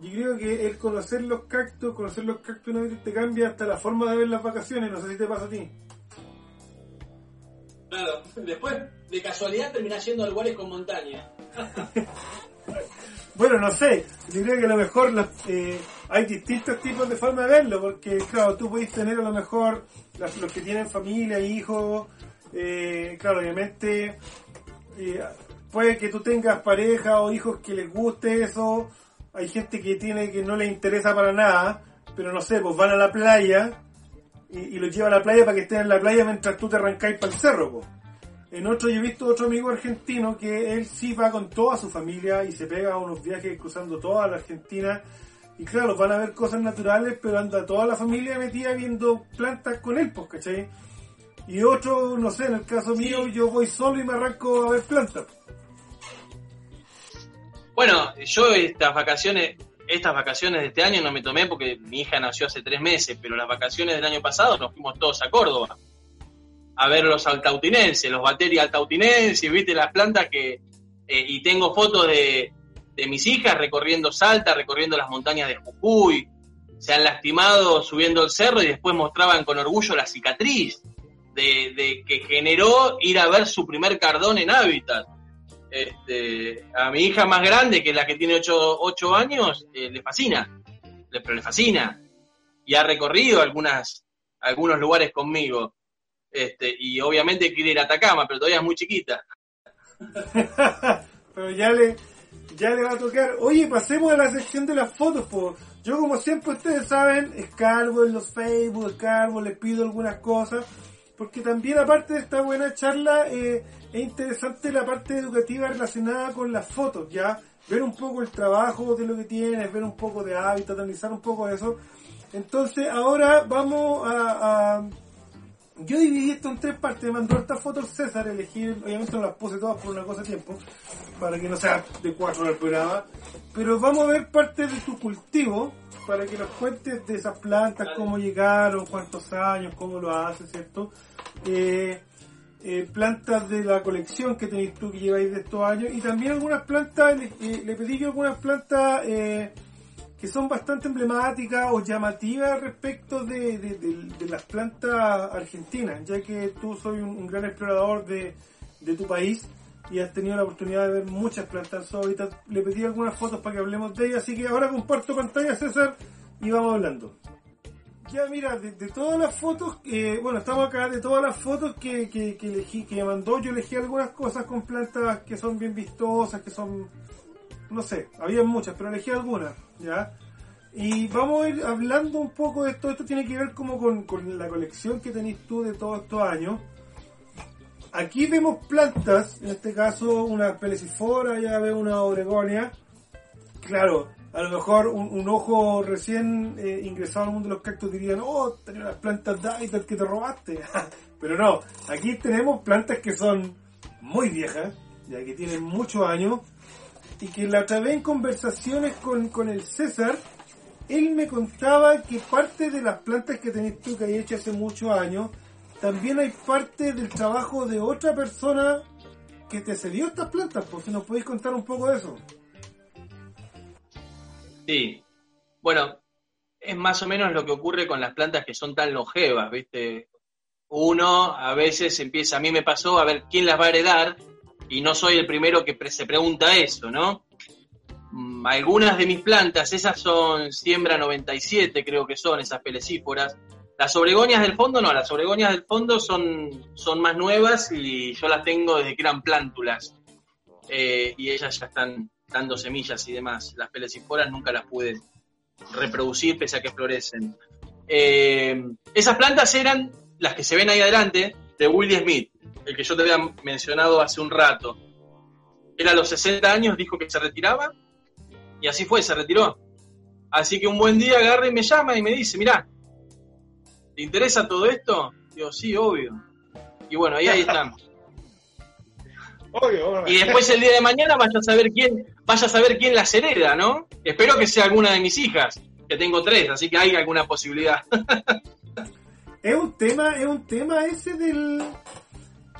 Yo creo que el conocer los cactus, conocer los cactus una vez te cambia hasta la forma de ver las vacaciones, no sé si te pasa a ti. Claro, después de casualidad terminás yendo a lugares con montaña. [LAUGHS] Bueno, no sé, yo creo que a lo mejor eh, hay distintos tipos de forma de verlo, porque claro, tú puedes tener a lo mejor las- los que tienen familia, hijos, eh, claro, obviamente eh, puede que tú tengas pareja o hijos que les guste eso, hay gente que tiene que no les interesa para nada, pero no sé, pues van a la playa y, los llevan a la playa para que estén en la playa mientras tú te arrancáis para el cerro, pues. En otro, yo he visto otro amigo argentino que él sí va con toda su familia y se pega unos viajes cruzando toda la Argentina Y claro, van a ver cosas naturales, pero anda toda la familia metida viendo plantas con él, pues, ¿cachai? Y otro, no sé, en el caso mío, yo voy solo y me arranco a ver plantas. Bueno, yo estas vacaciones, estas vacaciones de este año no me tomé porque mi hija nació hace tres meses, pero las vacaciones del año pasado nos fuimos todos a Córdoba a ver los altautinenses, los baterías altautinenses, viste las plantas que... Eh, y tengo fotos de, de mis hijas recorriendo Salta, recorriendo las montañas de Jujuy, se han lastimado subiendo el cerro y después mostraban con orgullo la cicatriz de, que generó ir a ver su primer cardón en hábitat. Este, a mi hija más grande, que es la que tiene 8, años, eh, le fascina, le, pero le fascina. Y ha recorrido algunas, algunos lugares conmigo. Este, y obviamente quiere ir a Atacama, pero todavía es muy chiquita. [LAUGHS] pero ya le, ya le va a tocar. Oye, pasemos a la sección de las fotos, pues. Yo como siempre ustedes saben, escarbo en los Facebook, escarbo, les pido algunas cosas, porque también aparte de esta buena charla, eh, es interesante la parte educativa relacionada con las fotos, ya ver un poco el trabajo de lo que tienes, ver un poco de hábitat, analizar un poco eso. Entonces ahora vamos a yo dividí esto en tres partes, mandó estas fotos César, elegí, obviamente no las puse todas por una cosa de tiempo, para que no sea de cuatro horas el programa, pero vamos a ver parte de tu cultivo, para que nos cuentes de esas plantas, cómo llegaron, cuántos años, cómo lo haces, ¿cierto? Eh, eh, plantas de la colección que tenéis tú que lleváis de estos años, y también algunas plantas, eh, le pedí yo algunas plantas, eh, que son bastante emblemáticas o llamativas respecto de, las plantas argentinas, ya que tú soy un, gran explorador de, tu país y has tenido la oportunidad de ver muchas plantas ahorita Le pedí algunas fotos para que hablemos de ellas, así que ahora comparto pantalla, César, y vamos hablando. Ya mira, de, todas las fotos, eh, bueno, estamos acá, de todas las fotos que, que, que elegí, que me mandó, yo elegí algunas cosas con plantas que son bien vistosas, que son no sé, había muchas, pero elegí algunas, ¿ya? Y vamos a ir hablando un poco de esto. Esto tiene que ver como con, la colección que tenéis tú de todos estos años. Aquí vemos plantas, en este caso una pelecifora, ya veo una oregonia. Claro, a lo mejor un, ojo recién eh, ingresado al mundo de los cactus dirían, oh, tenés las plantas Daitar que te robaste. [LAUGHS] Pero no, aquí tenemos plantas que son muy viejas, ya que tienen muchos años y que la otra vez en conversaciones con, con el César, él me contaba que parte de las plantas que tenés tú que hay hecho hace muchos años, también hay parte del trabajo de otra persona que te cedió estas plantas, por si nos podéis contar un poco de eso. Sí, bueno, es más o menos lo que ocurre con las plantas que son tan longevas, ¿viste? Uno a veces empieza, a mí me pasó, a ver quién las va a heredar, y no soy el primero que se pregunta eso, ¿no? Mm, algunas de mis plantas, esas son siembra 97, creo que son esas pelecíforas. Las obregonias del fondo no, las obregonias del fondo son, son más nuevas y yo las tengo desde que eran plántulas. Eh, y ellas ya están dando semillas y demás. Las pelecíforas nunca las pude reproducir pese a que florecen. Eh, esas plantas eran las que se ven ahí adelante de Willie Smith el que yo te había mencionado hace un rato. Él a los 60 años dijo que se retiraba y así fue, se retiró. Así que un buen día agarra y me llama y me dice, mirá, ¿te interesa todo esto? Digo, sí, obvio. Y bueno, ahí, ahí están. [LAUGHS] Y después el día de mañana vaya a saber quién, vaya a saber quién las hereda, ¿no? Espero que sea alguna de mis hijas, que tengo tres, así que hay alguna posibilidad. [LAUGHS] es un tema, es un tema ese del,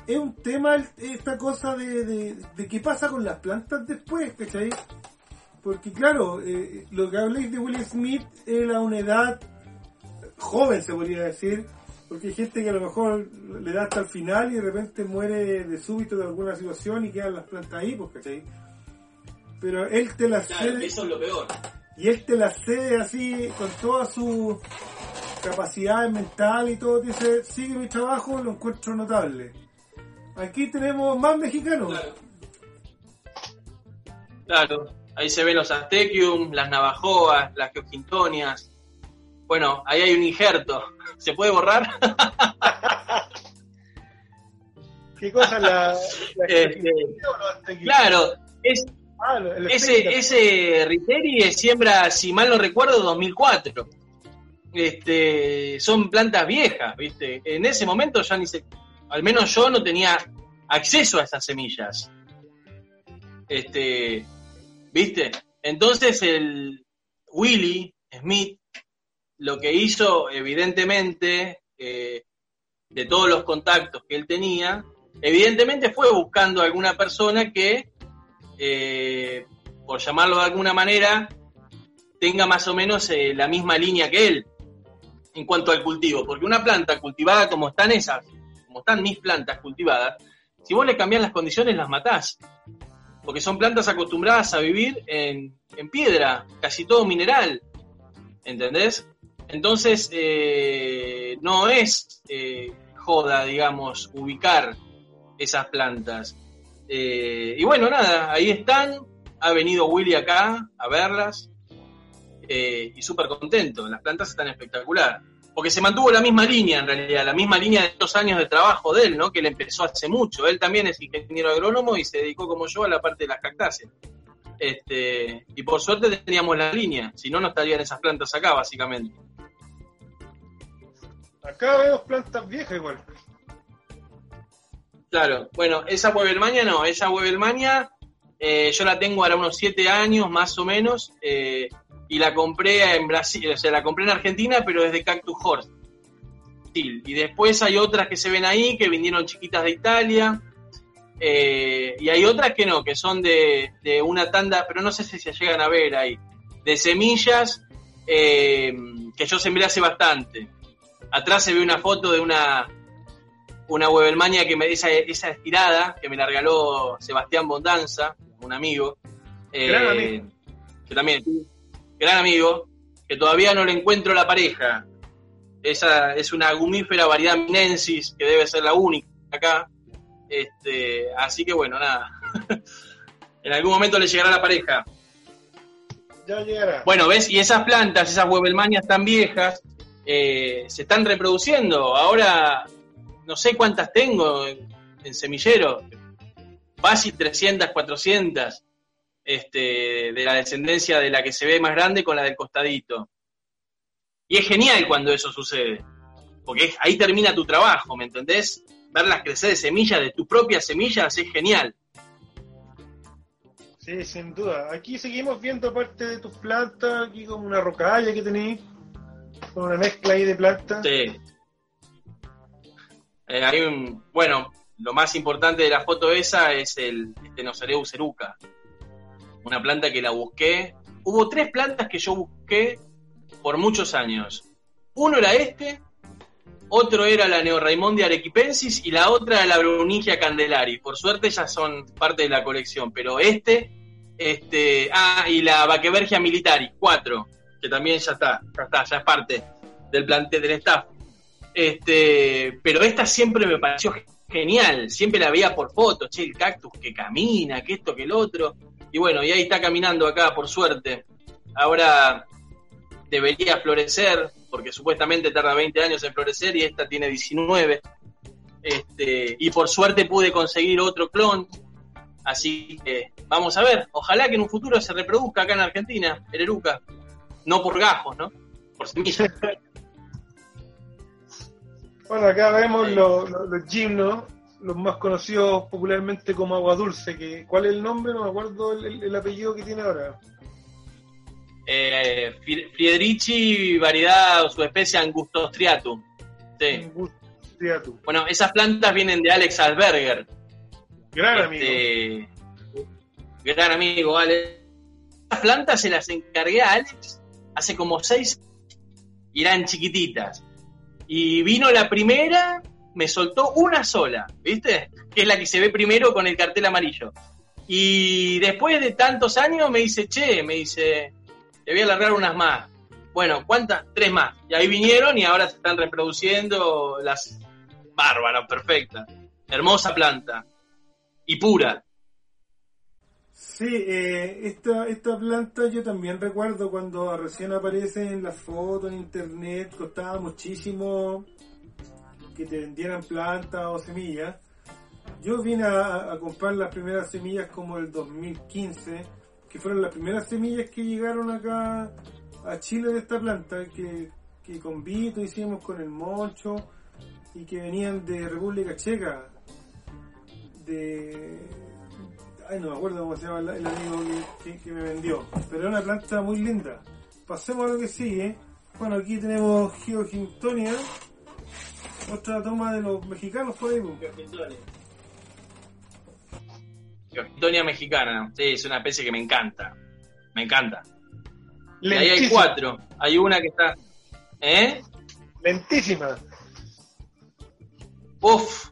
es un tema esta cosa de, de, qué pasa con las plantas después, ¿cachai? Porque claro, eh, lo que habléis de Will Smith era una edad joven, se podría decir, porque hay gente que a lo mejor le da hasta el final y de repente muere de súbito de alguna situación y quedan las plantas ahí, pues, ¿cachai? Pero él te las cede. Eso es lo peor. Y él te las cede así, con toda su capacidad mental y todo, dice, sigue mi trabajo, lo encuentro notable. Aquí tenemos más mexicanos. Claro. ahí se ven los Aztecium, las Navajoas, las Geoquintonias. Bueno, ahí hay un injerto. ¿Se puede borrar? [LAUGHS] ¿Qué cosa la, este, Claro, es, Ah, Ese, ese Riteri siembra, si mal no recuerdo, 2004. Este, son plantas viejas, ¿viste? En ese momento ya ni se, al menos yo no tenía acceso a esas semillas. Este, ¿viste? Entonces el Willy Smith lo que hizo, evidentemente, eh, de todos los contactos que él tenía, evidentemente fue buscando a alguna persona que, eh, por llamarlo de alguna manera, tenga más o menos eh, la misma línea que él en cuanto al cultivo. Porque una planta cultivada como están esas, como están mis plantas cultivadas, si vos le cambiás las condiciones las matás. Porque son plantas acostumbradas a vivir en, en piedra, casi todo mineral. ¿Entendés? Entonces, eh, no es eh, joda, digamos, ubicar esas plantas. Eh, y bueno, nada, ahí están. Ha venido Willy acá a verlas. y súper contento. Las plantas están espectacular. Porque se mantuvo la misma línea, en realidad, la misma línea de estos años de trabajo de él, ¿no? Que él empezó hace mucho. Él también es ingeniero agrónomo y se dedicó como yo a la parte de las cactáceas. Este, y por suerte teníamos la línea, si no, no estarían esas plantas acá, básicamente. Acá veo plantas viejas igual. Claro, bueno, esa Webelmania no, esa Webelmania eh, yo la tengo ahora unos 7 años más o menos eh, y la compré en Brasil, o sea, la compré en Argentina, pero desde Cactus Horse. Y después hay otras que se ven ahí, que vinieron chiquitas de Italia, eh, y hay otras que no, que son de, de, una tanda, pero no sé si se llegan a ver ahí, de semillas eh, que yo sembré hace bastante. Atrás se ve una foto de una una Webelmania que me esa, esa estirada que me la regaló Sebastián Bondanza, un amigo. Gran amigo. Que también, gran amigo, que todavía no le encuentro la pareja. Esa es una gumífera variedad minensis, que debe ser la única acá. Este, así que bueno, nada. [LAUGHS] en algún momento le llegará la pareja. Ya llegará. Bueno, ¿ves? Y esas plantas, esas Webelmanias tan viejas, eh, se están reproduciendo. Ahora no sé cuántas tengo en, en semillero, fácil 300, 400, este, de la descendencia de la que se ve más grande con la del costadito. Y es genial cuando eso sucede, porque ahí termina tu trabajo, ¿me entendés? Verlas crecer de semillas, de tus propias semillas, es genial. Sí, sin duda. Aquí seguimos viendo parte de tus plantas, aquí como una rocalla que tenéis, con una mezcla ahí de plantas. Sí. Eh, hay un, bueno, lo más importante de la foto esa es el Stenocereus eruca, una planta que la busqué. Hubo tres plantas que yo busqué por muchos años. Uno era este, otro era la Neoraimondia arequipensis y la otra la Brunigia candelari. Por suerte ya son parte de la colección, pero este, este, ah, y la Vaquevergia militari, cuatro, que también ya está, ya está, ya es parte del plantel del staff. Este, pero esta siempre me pareció genial, siempre la veía por fotos, che, el cactus que camina, que esto, que el otro. Y bueno, y ahí está caminando acá, por suerte. Ahora debería florecer, porque supuestamente tarda 20 años en florecer y esta tiene 19. Este, y por suerte pude conseguir otro clon. Así que vamos a ver, ojalá que en un futuro se reproduzca acá en Argentina, el eruca. No por gajos, ¿no? Por semillas. [LAUGHS] Bueno, acá vemos los, los, los gimnos, los más conocidos popularmente como agua dulce. Que, ¿Cuál es el nombre? No me acuerdo el, el, el apellido que tiene ahora. Eh, Friedrichi, variedad o su especie Angustostriatum. Sí. Angustostriatum. Bueno, esas plantas vienen de Alex Alberger. Gran este, amigo. Gran amigo, Alex. Las plantas se las encargué a Alex hace como seis y eran chiquititas. Y vino la primera, me soltó una sola, ¿viste? Que es la que se ve primero con el cartel amarillo. Y después de tantos años me dice, che, me dice, te voy a alargar unas más. Bueno, ¿cuántas? Tres más. Y ahí vinieron y ahora se están reproduciendo las bárbaras, perfectas. Hermosa planta. Y pura. Sí, eh, esta, esta planta yo también recuerdo cuando recién aparece en las fotos en internet, costaba muchísimo que te vendieran plantas o semillas. Yo vine a, comprar las primeras semillas como el 2015, que fueron las primeras semillas que llegaron acá a Chile de esta planta, que, que con Vito hicimos con el Moncho y que venían de República Checa, de... Ay, no me acuerdo cómo se llama el, amigo que, que- que me vendió, pero era una planta muy linda. Pasemos a lo que sigue. Bueno, aquí tenemos Geogintonia, otra toma de los mexicanos por ahí. pues. Geogintonia mexicana. Sí, es una especie que me encanta. Me encanta. Y ahí hay cuatro. Hay una que está. ¿Eh? Lentísima. Uf.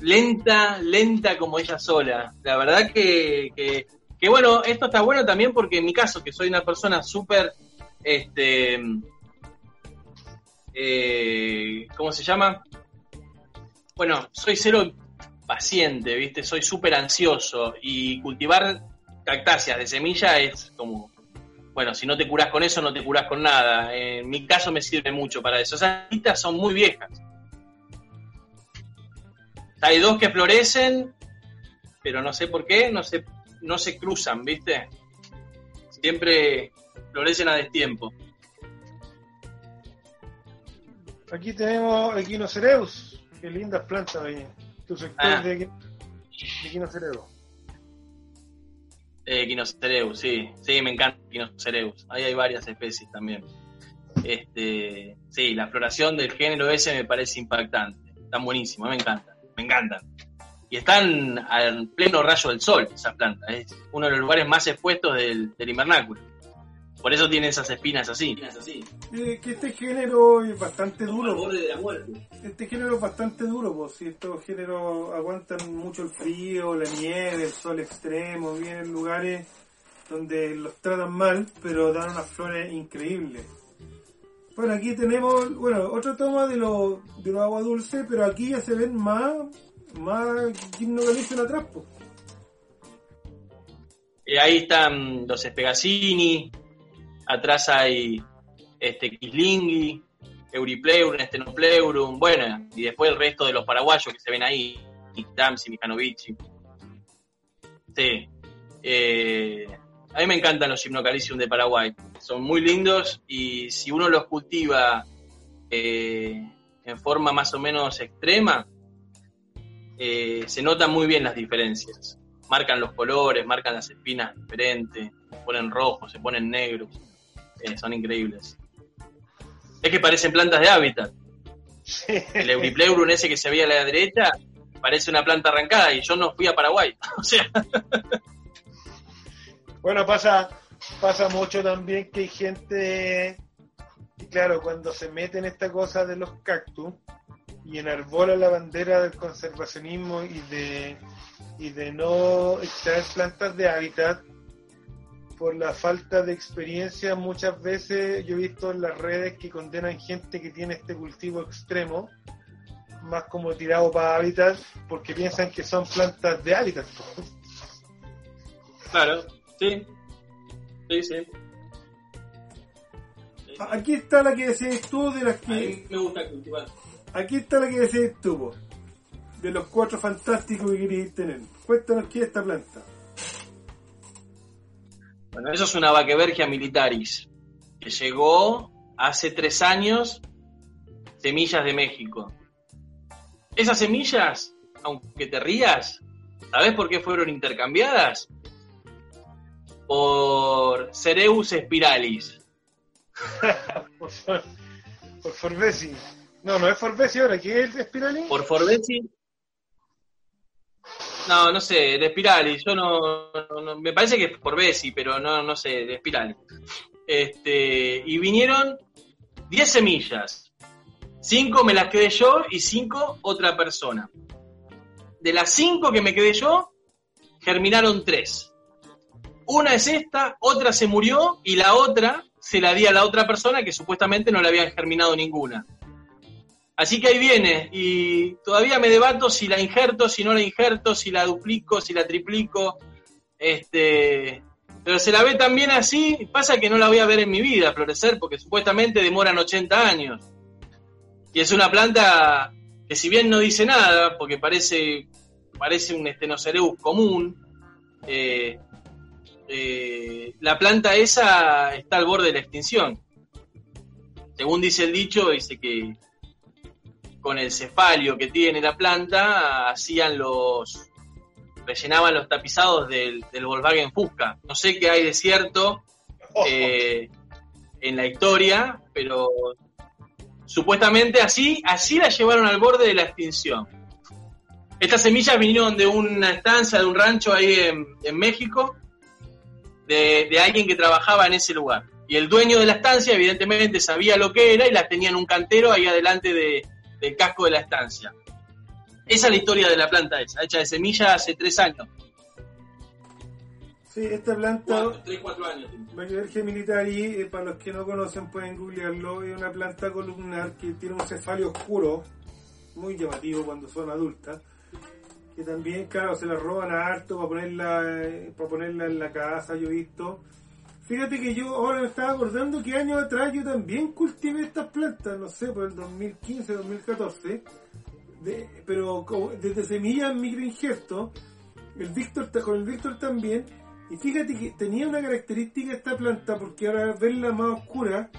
Lenta, lenta como ella sola. La verdad que, que, que, bueno, esto está bueno también porque en mi caso, que soy una persona súper. Este. Eh, ¿Cómo se llama? Bueno, soy cero paciente, ¿viste? Soy súper ansioso y cultivar cactáceas de semilla es como bueno, si no te curás con eso, no te curás con nada. En mi caso me sirve mucho para eso. Esas plantitas son muy viejas. Hay dos que florecen, pero no sé por qué, no se, no se cruzan, ¿viste? Siempre florecen a destiempo. Aquí tenemos Equinocereus. Qué lindas plantas. Tu sector Ah. de, equi- de Equinocereus. Eh, sí, sí, me encanta Quinocereus. Ahí hay varias especies también. Este, sí, la floración del género ese me parece impactante. Están buenísimas, me encantan, me encantan. Y están al pleno rayo del sol, esas plantas. Es uno de los lugares más expuestos del, del invernáculo. Por eso tiene esas espinas así. Eh, que este género es bastante duro. de la muerte. Este género es bastante duro, pues si estos géneros aguantan mucho el frío, la nieve, el sol extremo, vienen en lugares donde los tratan mal, pero dan unas flores increíbles. Bueno, aquí tenemos, bueno, otra toma de los de los agua dulce, pero aquí ya se ven más, más gimnocalicen atrás, pues. Eh, ahí están los Spegazzini, atrás hay este Kislingui, Euripleurum, Stenopleurum, bueno, y después el resto de los paraguayos que se ven ahí, Damsi, Mijanovici. Sí. Eh, a mí me encantan los Gymnocalicium de Paraguay, son muy lindos y si uno los cultiva eh, en forma más o menos extrema, eh, se notan muy bien las diferencias marcan los colores, marcan las espinas diferentes, se ponen rojos, se ponen negros, eh, son increíbles. Es que parecen plantas de hábitat. El Euripleurum ese que se veía a la derecha parece una planta arrancada y yo no fui a Paraguay. [LAUGHS] o sea, Bueno, pasa, pasa mucho también que hay gente, claro, cuando se mete en esta cosa de los cactus y enarbola la bandera del conservacionismo y de, y de no extraer plantas de hábitat, por la falta de experiencia, muchas veces yo he visto en las redes que condenan gente que tiene este cultivo extremo, más como tirado para hábitat, porque piensan que son plantas de hábitat. claro, sí. Sí, sí. Aquí está la que decías tú de las que... me gusta cultivar. Aquí está la que decías tú, de los cuatro fantásticos que queréis tener. Cuéntanos qué es esta planta. Bueno, eso es una Vaquevergia militaris, que llegó hace tres años, semillas de México. Esas semillas, aunque te rías, ¿sabes por qué fueron intercambiadas? Por Cereus spiralis. [LAUGHS] por, por Forbesi. No, no es Forbesi ahora, ¿qué es el Spirali? Por Forbesi. No, no sé, de Spiralis. Yo no, Me parece que es Forbesi, pero no, no sé, de Spiralis. Este, y vinieron 10 semillas. 5 me las quedé yo y 5 otra persona. De las 5 que me quedé yo, germinaron 3. Una es esta, otra se murió y la otra se la di a la otra persona que supuestamente no le habían germinado ninguna. Así que ahí viene, y todavía me debato si la injerto, si no la injerto, si la duplico, si la triplico. Este, pero se la ve también así, pasa que no la voy a ver en mi vida florecer, porque supuestamente demoran 80 años. Y es una planta que si bien no dice nada, porque parece parece un Stenocereus común. Eh, eh, la planta esa está al borde de la extinción. Según dice el dicho, dice que con el cefalio que tiene la planta, hacían los. rellenaban los tapizados del, Volkswagen Fusca. No sé qué hay de cierto eh, en la historia, pero supuestamente así, así la llevaron al borde de la extinción. Estas semillas vinieron de una estancia, de un rancho ahí en, México, de, de, alguien que trabajaba en ese lugar. Y el dueño de la estancia, evidentemente, sabía lo que era y las tenía en un cantero ahí adelante de, del casco de la estancia. Esa es la historia de la planta esa, hecha de semilla hace tres años. Sí, esta planta. tres, cuatro años. Militari, eh, para los que no conocen, pueden googlearlo. Es una planta columnar que tiene un cefalio oscuro, muy llamativo cuando son adultas. Que también, claro, se la roban a harto para ponerla, eh, para ponerla en la casa, yo he visto. Fíjate que yo ahora me estaba acordando que años atrás yo también cultivé estas plantas, no sé, por el 2015, 2014, pero desde semillas microinjerto, el Víctor con el Víctor también, y fíjate que tenía una característica esta planta, porque ahora verla más oscura,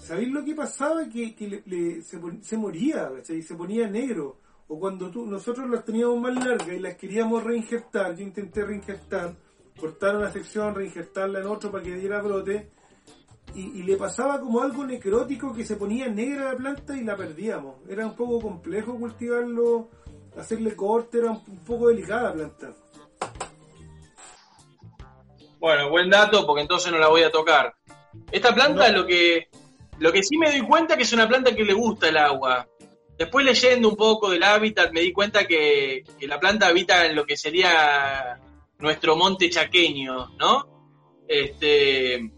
¿sabéis lo que pasaba? Que, se, moría, y se ponía negro. O cuando nosotros las teníamos más largas y las queríamos reinjertar, yo intenté reinjertar, cortar una sección, reinjertarla en otro para que diera brote, y, le pasaba como algo necrótico que se ponía negra la planta y la perdíamos. Era un poco complejo cultivarlo, hacerle corte, era un, poco delicada la planta. Bueno, buen dato porque entonces no la voy a tocar. Esta planta lo que lo que sí me doy cuenta que es una planta que le gusta el agua. Después leyendo un poco del hábitat me di cuenta que, que la planta habita en lo que sería nuestro monte chaqueño, ¿no? Este,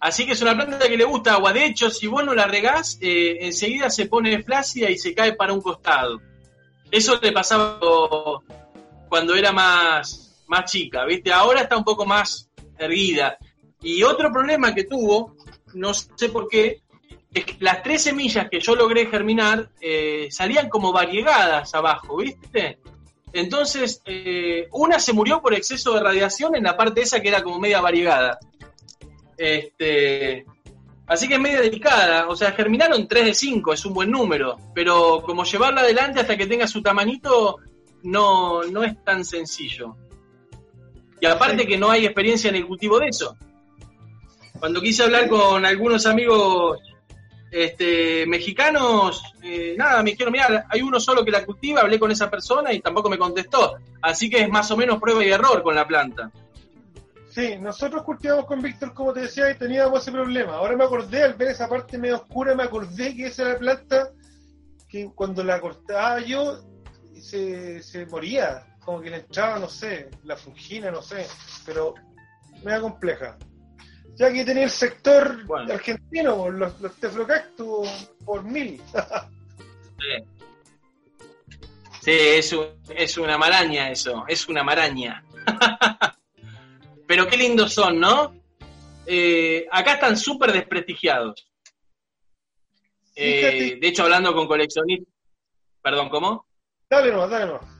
así que es una planta que le gusta agua. De hecho, si vos no la regás, eh, enseguida se pone flácida y se cae para un costado. Eso le pasaba cuando era más, más chica, ¿viste? Ahora está un poco más erguida. Y otro problema que tuvo, no sé por qué, es que las tres semillas que yo logré germinar eh, salían como variegadas abajo, ¿viste? Entonces, eh, una se murió por exceso de radiación en la parte esa que era como media variegada. Este, así que es media delicada. O sea, germinaron 3 de 5, es un buen número. Pero como llevarla adelante hasta que tenga su tamanito, no, no es tan sencillo. Y aparte que no hay experiencia en el cultivo de eso. Cuando quise hablar con algunos amigos este, mexicanos, eh, nada, me dijeron, mira, hay uno solo que la cultiva, hablé con esa persona y tampoco me contestó. Así que es más o menos prueba y error con la planta. Sí, nosotros cultivamos con Víctor, como te decía, y teníamos ese problema. Ahora me acordé, al ver esa parte medio oscura, me acordé que esa era la planta que cuando la cortaba yo se, se moría, como que le entraba, no sé, la fungina, no sé, pero media compleja ya que tenía el sector argentino, los, los teflocactus por mil. [LAUGHS] sí, es, es una maraña eso, es una maraña. [LAUGHS] Pero qué lindos son, ¿no? Eh, acá están súper desprestigiados. Eh, de hecho, hablando con coleccionistas. Perdón, ¿cómo? Dale nomás, dale nomás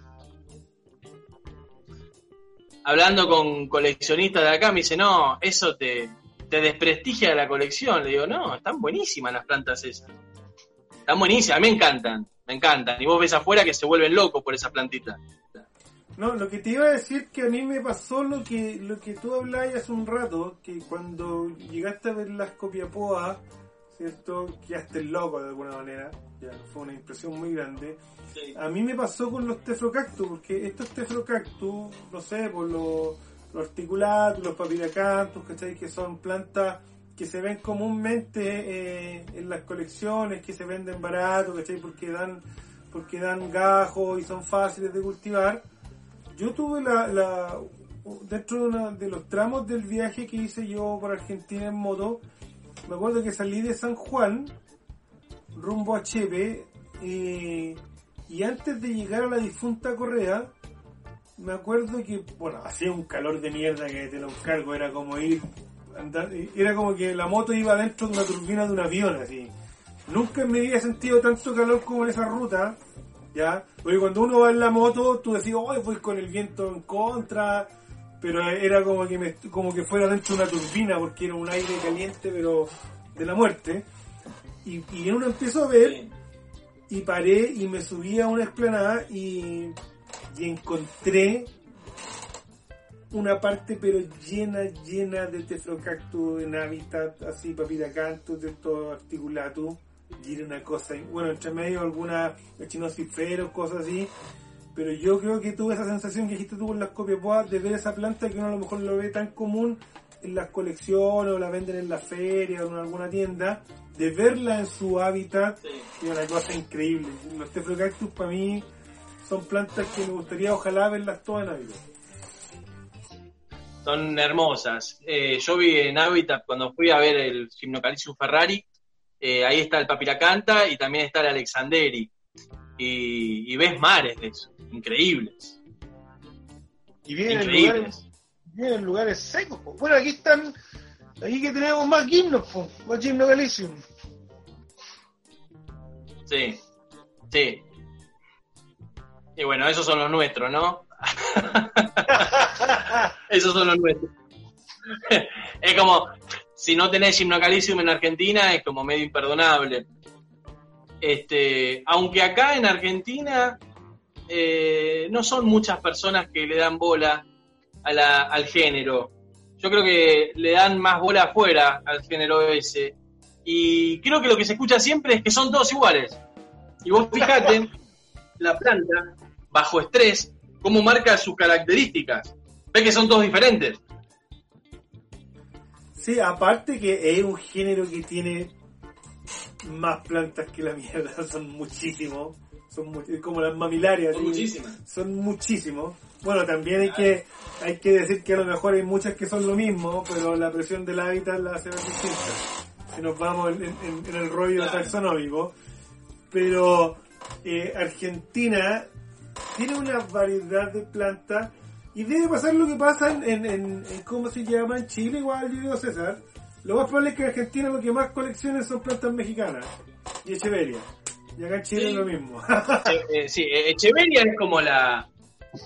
hablando con coleccionistas de acá, me dice, no, eso te, te desprestigia la colección. Le digo, no, están buenísimas las plantas esas. Están buenísimas, me encantan, me encantan. Y vos ves afuera que se vuelven locos por esas plantitas. No, lo que te iba a decir que a mí me pasó lo que lo que tú hablabas hace un rato, que cuando llegaste a ver las copiapoas, ¿cierto? Quedaste loco de alguna manera, ya fue una impresión muy grande. A mí me pasó con los teflocactus, porque estos teflocactus, no sé, por los los articulados, los papiracantos, ¿cachai? Que son plantas que se ven comúnmente eh, en las colecciones, que se venden barato, ¿cachai? Porque dan, porque dan gajo y son fáciles de cultivar. Yo tuve la, dentro de, de los tramos del viaje que hice yo por Argentina en moto, me acuerdo que salí de San Juan, rumbo a Chepe, eh, y antes de llegar a la difunta Correa, me acuerdo que, bueno, hacía un calor de mierda que te lo cargo, era como ir, andar, era como que la moto iba dentro de una turbina de un avión, así. Nunca me había sentido tanto calor como en esa ruta, ¿ya? Porque cuando uno va en la moto, tú decís, hoy voy con el viento en contra, pero era como que me, como que fuera dentro de una turbina, porque era un aire caliente, pero de la muerte. Y, y uno empezó a ver, y paré y me subí a una explanada y, y encontré una parte pero llena, llena de teflocactus en hábitat, así papiracantus, de estos articulatus, y era una cosa, bueno, entre medio alguna echinociferos, cosas así, pero yo creo que tuve esa sensación que dijiste tú con las copias boas de ver esa planta que uno a lo mejor lo ve tan común en las colecciones o la venden en la feria o en alguna tienda, de verla en su hábitat Sí. una cosa increíble. Los teflocactus para mí son plantas que me gustaría ojalá verlas todas en Navidad. Son hermosas. Eh, yo vi en Habitat cuando fui a ver el Gymnocalcium Ferrari, eh, ahí está el Papiracanta y también está el Alexanderi. Y, y ves mares de eso, increíbles. Y vienen en lugares, Increíbles. vienen en lugares secos. po. Bueno, aquí están, aquí que tenemos más gimnos, po, más gimno Galicium. Sí, sí. Y bueno, esos son los nuestros, ¿no? [LAUGHS] esos son los nuestros. es como, si no tenés Gymnocalcium en Argentina, es como medio imperdonable. Este, aunque acá en Argentina eh, no son muchas personas que le dan bola a la- al género. Yo creo que le dan más bola afuera al género ese. Y creo que lo que se escucha siempre es que son todos iguales. Y vos fijate, la planta, bajo estrés, cómo marca sus características. Ves que son todos diferentes. Sí, aparte que es un género que tiene más plantas que la mierda, [LAUGHS] son muchísimos. Son mu- es como las mamilarias. ¿sí? Son muchísimos. Bueno, también hay que hay que decir que a lo mejor hay muchas que son lo mismo, pero la presión del hábitat la hace distinta. Si nos vamos en, en- en el rollo Claro. taxonómico. Pero eh, Argentina tiene una variedad de plantas y debe pasar lo que pasa en, en, en- en ¿cómo se llama? En Chile, igual, yo digo César. Lo más probable es que en Argentina lo que más colecciones son plantas mexicanas y Echeveria. Y acá en Chile Sí. es lo mismo. [LAUGHS] Eh, eh, sí, eh, Echeveria es como la.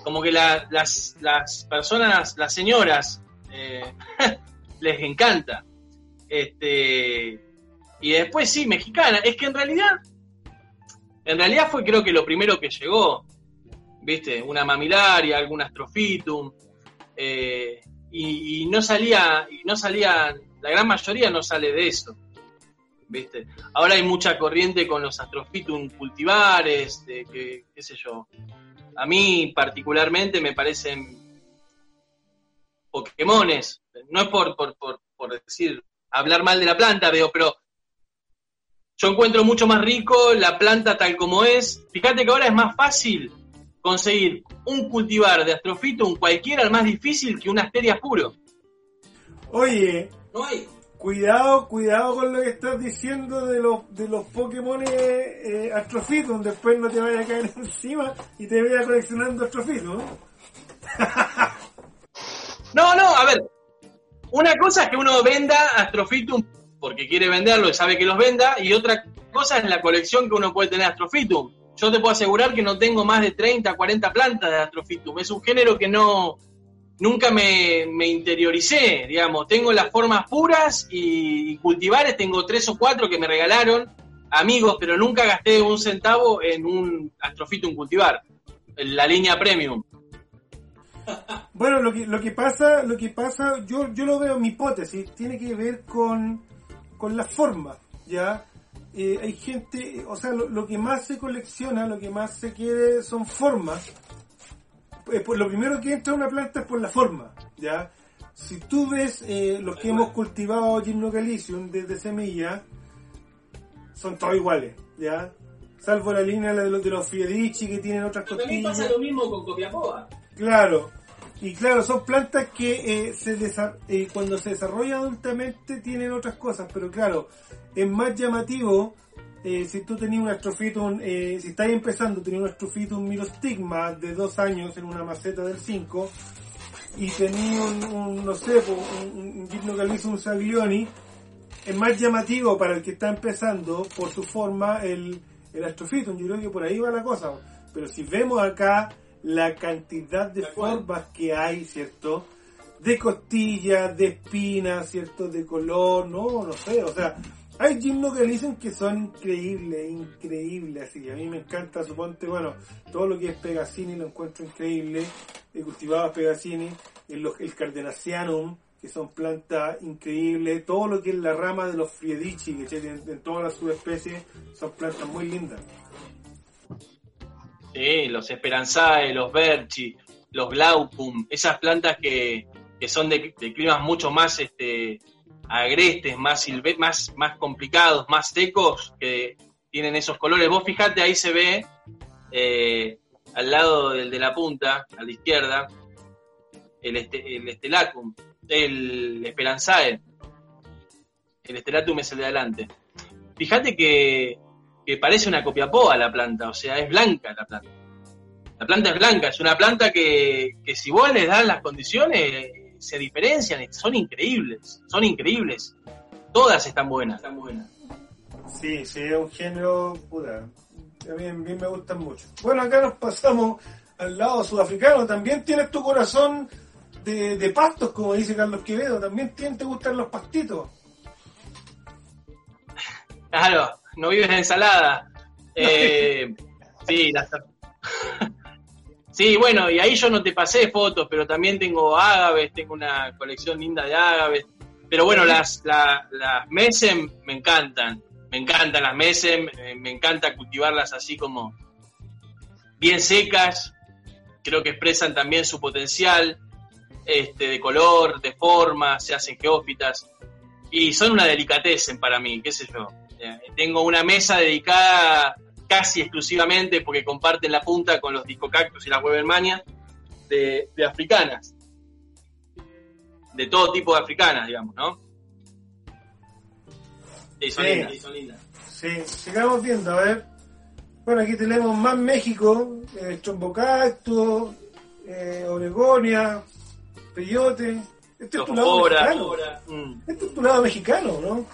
Como que la- las, las personas, las señoras, eh, [LAUGHS] les encanta. Este. Y después sí, mexicana. Es que en realidad. En realidad fue creo que lo primero que llegó. ¿Viste? Una mamilaria, algún astrofitum. eh, y, no salía. Y no salía. La gran mayoría no sale de eso. ¿Viste? Ahora hay mucha corriente con los astrofitum cultivares, que, qué sé yo. A mí particularmente me parecen Pokémones. No es por, por, por, por decir, hablar mal de la planta, digo, pero yo encuentro mucho más rico la planta tal como es. Fíjate que ahora es más fácil conseguir un cultivar de astrofitum cualquiera, el más difícil que un asteria puro. Oye, No hay. Cuidado, cuidado con lo que estás diciendo de los de los Pokémon eh, Astrofitum, después no te vaya a caer [LAUGHS] encima y te vaya coleccionando Astrofitum. [LAUGHS] No, no, a ver. Una cosa es que uno venda Astrofitum porque quiere venderlo y sabe que los venda, y otra cosa es la colección que uno puede tener Astrofitum. Yo te puedo asegurar que no tengo más de 30, 40 plantas de Astrofitum. Es un género que no nunca me, interioricé, digamos. Tengo las formas puras y, cultivares, tengo tres o cuatro que me regalaron amigos, pero nunca gasté un centavo en un Astrofitum cultivar, en la línea premium. [LAUGHS] Bueno, lo que, lo que pasa, lo que pasa, yo, yo lo veo mi hipótesis, tiene que ver con, con la forma, ¿ya? Eh, hay gente, o sea, lo, lo que más se colecciona, lo que más se quiere son formas. Eh, pues lo primero que entra a una planta es por la forma, ¿ya? Si tú ves eh, los que hemos cultivado Gymnocalicium desde semilla, son todos iguales, ¿ya? Salvo la línea de los, de los Fiedici que tienen otras costillas. mismo con Copiapó. Claro, y claro, son plantas que eh, se eh, cuando se desarrollan adultamente tienen otras cosas, pero claro, es más llamativo eh, si tú tenías un astrofitum, si estás empezando, tenías un astrofitum mirostigma de dos años en una maceta del 5 y tenías un, un, no sé, un, un Gymnocalisum saglioni, es más llamativo para el que está empezando por su forma el, el astrofitum. Yo creo que por ahí va la cosa. pero si vemos acá la cantidad de formas que hay, ¿cierto? De costillas, de espinas, ¿cierto? De color, no, no sé, o sea, hay gimnos que dicen que son increíbles, increíbles, así a mí me encanta, suponte, bueno, todo lo que es Pegasini lo encuentro increíble, he cultivado Pegasini, el, el Cardenacianum, que son plantas increíbles, todo lo que es la rama de los Friedici, que en, en todas las subespecies, son plantas muy lindas. Sí, los Esperanzae, los Berchi, los Glaucum, esas plantas que, que son de, de, climas mucho más este, agrestes, más, más, más complicados, más secos, que tienen esos colores. Vos fijate, ahí se ve, eh, al lado del de la punta, a la izquierda, el, este, el Estelacum, el Esperanzae. El Estelatum es el de adelante. Fíjate que, que parece una copiapoa la planta, o sea, es blanca la planta. La planta es blanca, es una planta que, que si vos le das las condiciones, se diferencian, son increíbles, son increíbles. Todas están buenas. Están buenas. Sí, sí, es un género, puta, a mí, a mí me gustan mucho. Bueno, acá nos pasamos al lado sudafricano, también tienes tu corazón de, de pastos, como dice Carlos Quevedo, también te gustan los pastitos. [LAUGHS] Claro, no vives en ensalada. [LAUGHS] Eh, sí, las... [LAUGHS] sí, bueno, y ahí yo no te pasé fotos, pero también tengo ágaves, tengo una colección linda de ágaves. Pero bueno, las, la, las mesem me encantan, me encantan las mesem, me encanta cultivarlas así como bien secas, creo que expresan también su potencial este, de color, de forma, se hacen geófitas y son una delicatessen para mí, qué sé yo. Tengo una mesa dedicada casi exclusivamente porque comparten la punta con los discocactus y las Webermania de, de africanas. De todo tipo de africanas, digamos, ¿no? Sí, son Sí. lindas, son lindas. Sí, sigamos viendo, a ver. Bueno, aquí tenemos más México, eh, eh, Oregonia, Peyote. Este es tu lado mexicano. Mm. Este es tu lado mexicano, ¿no?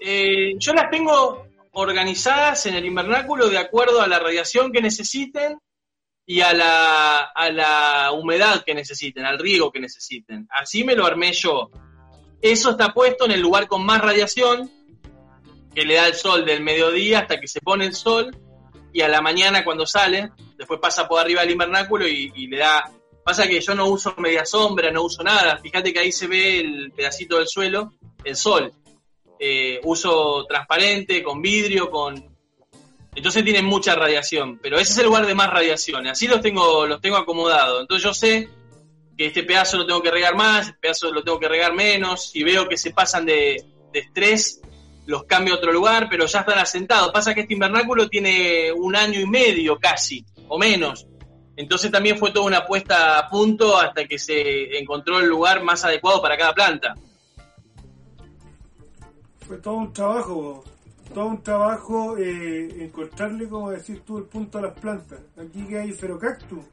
Eh, yo las tengo organizadas en el invernáculo de acuerdo a la radiación que necesiten y a la, a la humedad que necesiten, al riego que necesiten. Así me lo armé yo. Eso está puesto en el lugar con más radiación, que le da el sol del mediodía hasta que se pone el sol, y a la mañana cuando sale, después pasa por arriba del invernáculo y, y le da... Pasa que yo no uso media sombra, no uso nada. Fíjate que ahí se ve el pedacito del suelo, el sol. Eh, uso transparente, con vidrio, con... Entonces tienen mucha radiación, pero ese es el lugar de más radiación. Así los tengo, los tengo acomodados. Entonces yo sé que este pedazo lo tengo que regar más, este pedazo lo tengo que regar menos. Si veo que se pasan de, de estrés, los cambio a otro lugar, pero ya están asentados. Pasa que este invernáculo tiene un año y medio casi, o menos. Entonces también fue toda una puesta a punto hasta que se encontró el lugar más adecuado para cada planta. Fue todo un trabajo, todo un trabajo eh, encontrarle, como decís tú, el punto a las plantas. Aquí que hay ferocactus.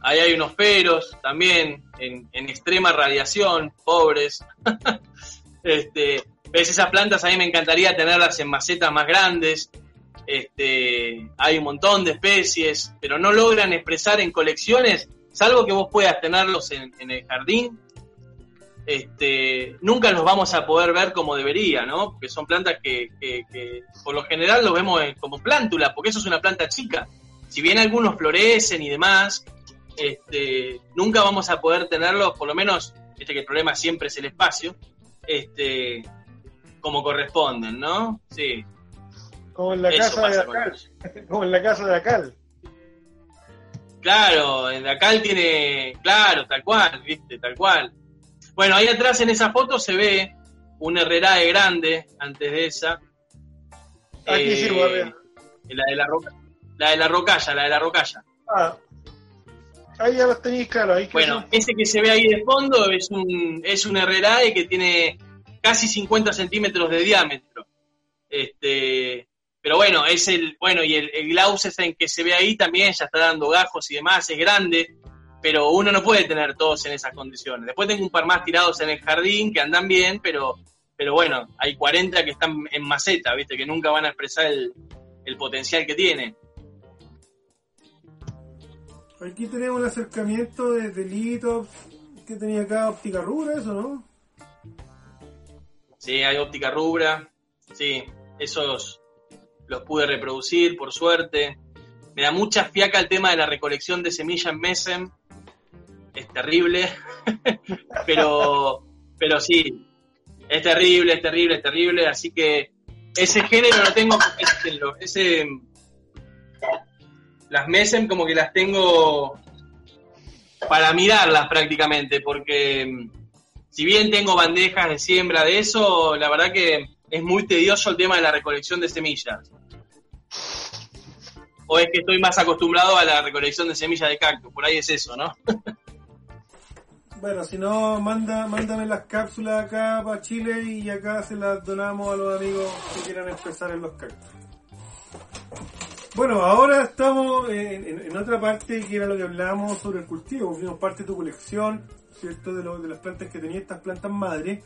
Ahí hay unos peros también en, extrema radiación, pobres. [LAUGHS] este, ves esas plantas, a mí me encantaría tenerlas en macetas más grandes. Este, hay un montón de especies, pero no logran expresar en colecciones, salvo que vos puedas tenerlos en, en el jardín. Este, nunca los vamos a poder ver como debería, ¿no? Porque son plantas que, que- que por lo general los vemos en- como plántula, porque eso es una planta chica. Si bien algunos florecen y demás, este, nunca vamos a poder tenerlos, por lo menos, este que el problema siempre es el espacio, este, como corresponden, ¿no? Sí, Como en la eso casa de Acal. [LAUGHS] Como en la casa de Acal. Claro, acá él tiene, claro, tal cual, viste, tal cual. Bueno, ahí atrás en esa foto se ve un Herrerae grande antes de esa. Aquí Eh, sí, guardia. la de la roca, la de la rocalla, la de la rocalla. Ah, ahí ya los tenéis claro. Ahí que Bueno, son- ese que se ve ahí de fondo es un, es un Herrerae que tiene casi 50 centímetros de diámetro. Este, pero bueno, es el, bueno, y el, el Glaucesen que se ve ahí también ya está dando gajos y demás, es grande, pero uno no puede tener todos en esas condiciones. Después tengo un par más tirados en el jardín que andan bien, pero pero bueno, hay 40 que están en maceta, ¿viste? Que nunca van a expresar el, potencial que tiene. Aquí tenemos un acercamiento de delitos que tenía acá óptica rubra, eso, ¿no? Sí, hay óptica rubra. Sí, esos los pude reproducir, por suerte. Me da mucha fiaca el tema de la recolección de semillas en Mesen. Es terrible. [LAUGHS] pero, pero sí, es terrible, es terrible, es terrible. Así que ese género lo tengo. Ese, las Mesen como que las tengo para mirarlas prácticamente, porque si bien tengo bandejas de siembra de eso, la verdad que es muy tedioso el tema de la recolección de semillas. O es que estoy más acostumbrado a la recolección de semillas de cactus, por ahí es eso, ¿no? [LAUGHS] bueno, si no, manda, mándame las cápsulas acá para Chile y acá se las donamos a los amigos que quieran empezar en los cactus. Bueno, ahora estamos en, otra parte que era lo que hablábamos sobre el cultivo. Vimos parte de tu colección, ¿cierto? De, lo, de las plantas que tenía estas plantas madre.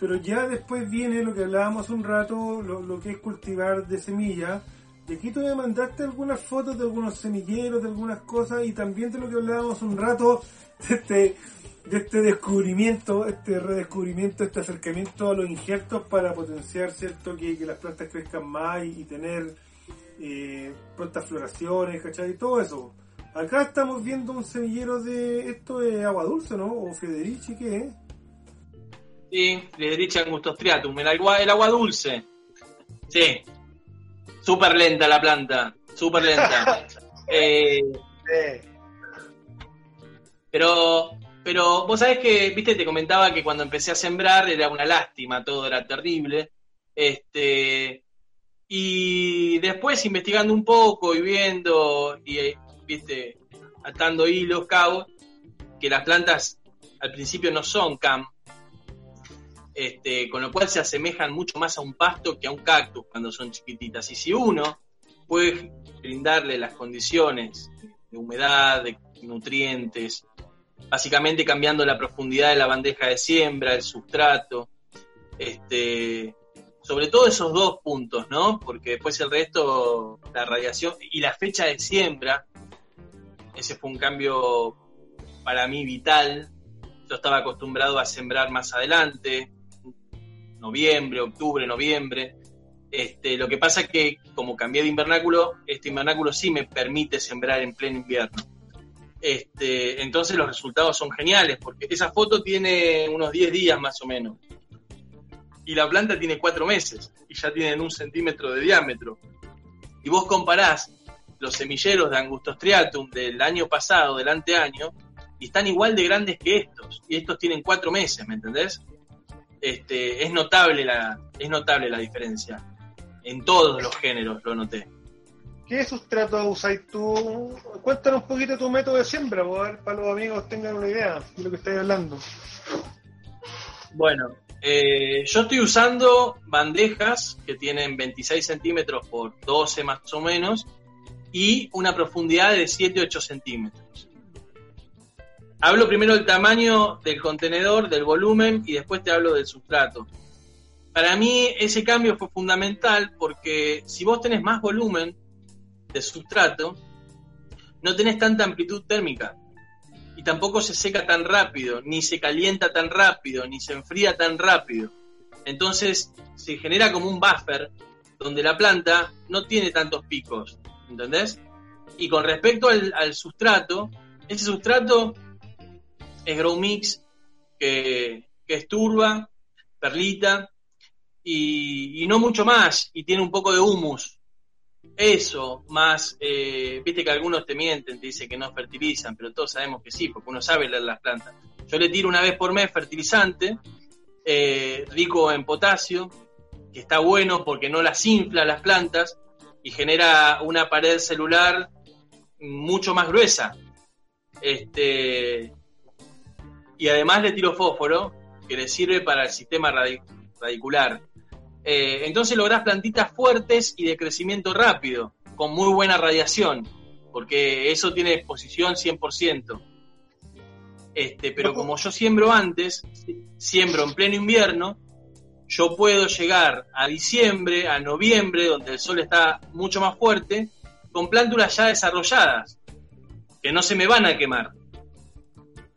Pero ya después viene lo que hablábamos un rato, lo, que es cultivar de semillas y aquí tú me mandaste algunas fotos de algunos semilleros, de algunas cosas, y también de lo que hablábamos un rato, [LAUGHS] de este, de este descubrimiento, este redescubrimiento, este acercamiento a los injertos para potenciar, ¿cierto?, que, las plantas crezcan más y, tener eh, prontas floraciones, ¿cachai? Y todo eso. Acá estamos viendo un semillero de, esto es agua dulce, ¿no? O Federici, ¿qué es? Sí, Federici angustostriatum, el agua, el agua dulce. Sí, Súper lenta la planta, súper lenta. [LAUGHS] Eh, pero, pero vos sabés que, viste, te comentaba que cuando empecé a sembrar era una lástima, todo era terrible. Este, y después investigando un poco y viendo, y viste, atando hilos, cabos, que las plantas al principio no son cam, este, con lo cual se asemejan mucho más a un pasto que a un cactus cuando son chiquititas. Y si uno puede brindarle las condiciones de humedad, de nutrientes, básicamente cambiando la profundidad de la bandeja de siembra, el sustrato, este, sobre todo esos dos puntos, ¿no? Porque después el resto, la radiación y la fecha de siembra, ese fue un cambio para mí vital. Yo estaba acostumbrado a sembrar más adelante, noviembre, octubre, noviembre. Este, lo que pasa es que como cambié de invernáculo, este invernáculo sí me permite sembrar en pleno invierno. Este, entonces los resultados son geniales, porque esa foto tiene unos 10 días más o menos. Y la planta tiene 4 meses y ya tienen un centímetro de diámetro. Y vos comparás los semilleros de Angustostriatum del año pasado, del anteaño, y están igual de grandes que estos. Y estos tienen 4 meses, ¿me entendés? este, es notable la, es notable la diferencia. En todos los géneros lo noté. ¿Qué sustrato usáis tú? Cuéntanos un poquito tu método de siembra, para los amigos tengan una idea de lo que estáis hablando. Bueno, eh, yo estoy usando bandejas que tienen 26 centímetros por 12 más o menos y una profundidad de 7-8 centímetros. Hablo primero del tamaño del contenedor, del volumen y después te hablo del sustrato. Para mí ese cambio fue fundamental porque si vos tenés más volumen de sustrato, no tenés tanta amplitud térmica y tampoco se seca tan rápido, ni se calienta tan rápido, ni se enfría tan rápido. Entonces se genera como un buffer donde la planta no tiene tantos picos, ¿entendés? Y con respecto al, sustrato, ese sustrato es Grow Mix, que, es turba, perlita, y, no mucho más, y tiene un poco de humus. Eso, más, eh, viste que algunos te mienten, te dicen que no fertilizan, pero todos sabemos que sí, porque uno sabe leer las plantas. Yo le tiro una vez por mes fertilizante, eh, rico en potasio, que está bueno porque no las infla las plantas y genera una pared celular mucho más gruesa. Este, y además le tiro fósforo, que le sirve para el sistema radicular. Eh, entonces lográs plantitas fuertes y de crecimiento rápido, con muy buena radiación, porque eso tiene exposición 100%. Este, pero como yo siembro antes, siembro en pleno invierno, yo puedo llegar a diciembre, a noviembre, donde el sol está mucho más fuerte, con plántulas ya desarrolladas, que no se me van a quemar.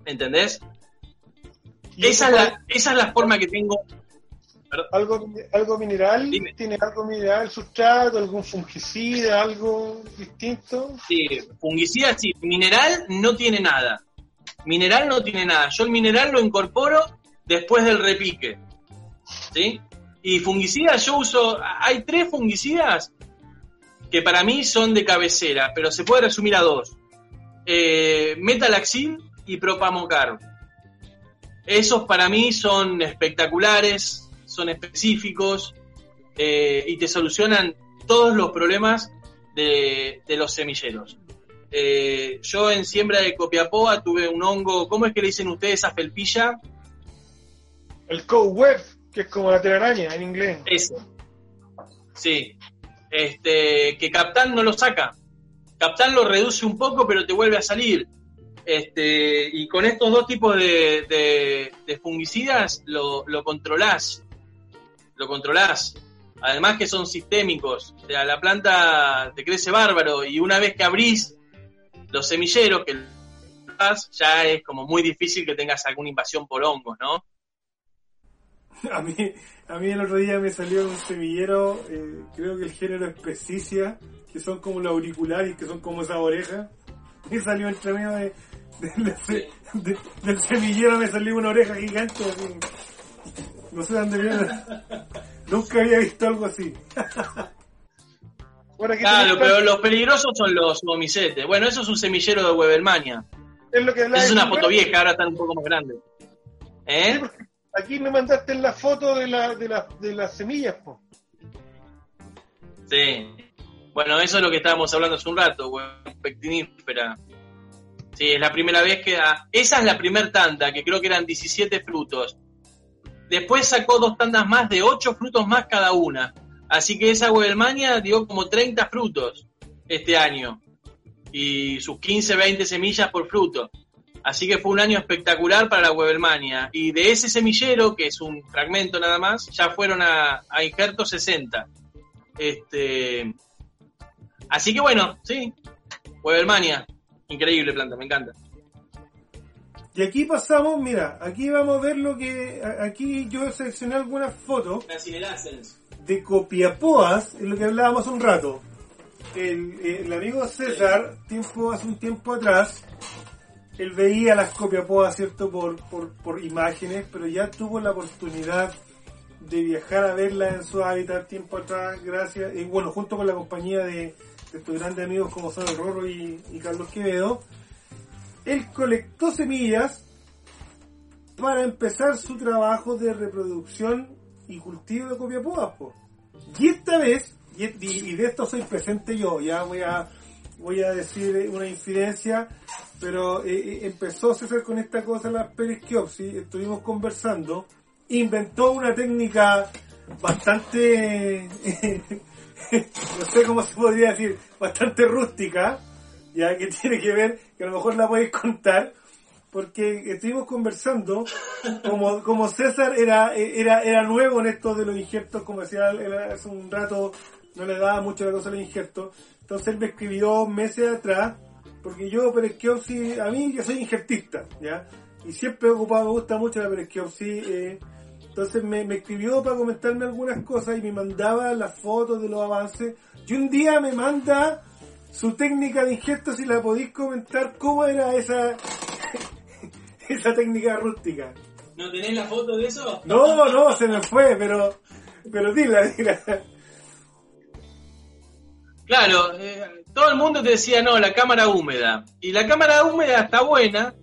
¿Entendés? Esa es, la, esa es la forma que tengo. ¿Algo, algo mineral? ¿Tiene algo mineral, sustrato, algún fungicida, algo distinto? Sí, fungicida sí. Mineral no tiene nada. Mineral no tiene nada. Yo el mineral lo incorporo después del repique. ¿Sí? Y fungicidas yo uso. Hay tres fungicidas que para mí son de cabecera, pero se puede resumir a dos. Eh, Metalaxil y Propamocar. Esos para mí son espectaculares, son específicos eh, y te solucionan todos los problemas de, los semilleros. Eh, yo en siembra de Copiapoa tuve un hongo, ¿cómo es que le dicen ustedes a felpilla? El cobweb, que es como la telaraña en inglés. Eso. Sí. Este, que Captán no lo saca. Captán lo reduce un poco, pero te vuelve a salir. Este, y con estos dos tipos de, fungicidas lo, lo, controlás. Lo controlás. Además que son sistémicos. O sea, la planta te crece bárbaro y una vez que abrís los semilleros, que ya es como muy difícil que tengas alguna invasión por hongos, ¿no? [LAUGHS] A mí, a mí el otro día me salió un semillero, eh, creo que el género es Pesicia, que son como los auriculares, que son como esa oreja. Me salió entre medio de, del semillero me salió una oreja gigante así. No sé dónde viene. Nunca había visto algo así. [LAUGHS] claro, pero los peligrosos son los gomisetes. Bueno, eso es un semillero de Webermania. Es, lo que es una foto vieja, ahora están un poco más grandes. ¿Eh? aquí me mandaste la foto de, la, de, la, de las semillas, po. Sí. Bueno, eso es lo que estábamos hablando hace un rato, pectinífera. Sí, es la primera vez que... da. esa es la primera tanda, que creo que eran 17 frutos. Después sacó dos tandas más de 8 frutos más cada una. Así que esa Webelmania dio como 30 frutos este año. Y sus 15, 20 semillas por fruto. Así que fue un año espectacular para la Webelmania. Y de ese semillero, que es un fragmento nada más, ya fueron a, a injerto 60. Este, así que bueno, sí, Webelmania. Increíble planta, me encanta. Y aquí pasamos, mira, aquí vamos a ver lo que. Aquí yo seleccioné algunas fotos de copiapoas, en lo que hablábamos hace un rato. El, el amigo César, tiempo, hace un tiempo atrás, él veía las copiapoas, ¿cierto? Por, por, por imágenes, pero ya tuvo la oportunidad de viajar a verlas en su hábitat tiempo atrás, gracias, y bueno, junto con la compañía de, estos grandes amigos como son el Rorro y, Carlos Quevedo, él colectó semillas para empezar su trabajo de reproducción y cultivo de copiapoas. Y esta vez, y, de esto soy presente yo, ya voy a voy a decir una infidencia, pero eh, eh, empezó a hacer con esta cosa la perisquiopsis, estuvimos conversando, inventó una técnica bastante, [LAUGHS] no sé cómo se podría decir, bastante rústica, ya que [LAUGHS] tiene que ver, que a lo mejor la podéis contar, porque estuvimos conversando, como, como César era, era, era nuevo en esto de los injertos, como decía hace un rato, no le daba mucho la cosa a los injertos, entonces él me escribió meses atrás, porque yo peresquiopsis, a mí yo soy injertista, ¿ya? Y siempre he ocupado, me gusta mucho la peresquiopsis, eh, entonces me, me, escribió para comentarme algunas cosas y me mandaba las fotos de los avances. Y un día me manda su técnica de injerto si la podéis comentar cómo era esa [LAUGHS] esa técnica rústica. ¿No tenés la foto de eso? No, no, se me fue, pero pero dila, dila. Claro, eh, todo el mundo te decía, no, la cámara húmeda. Y la cámara húmeda está buena,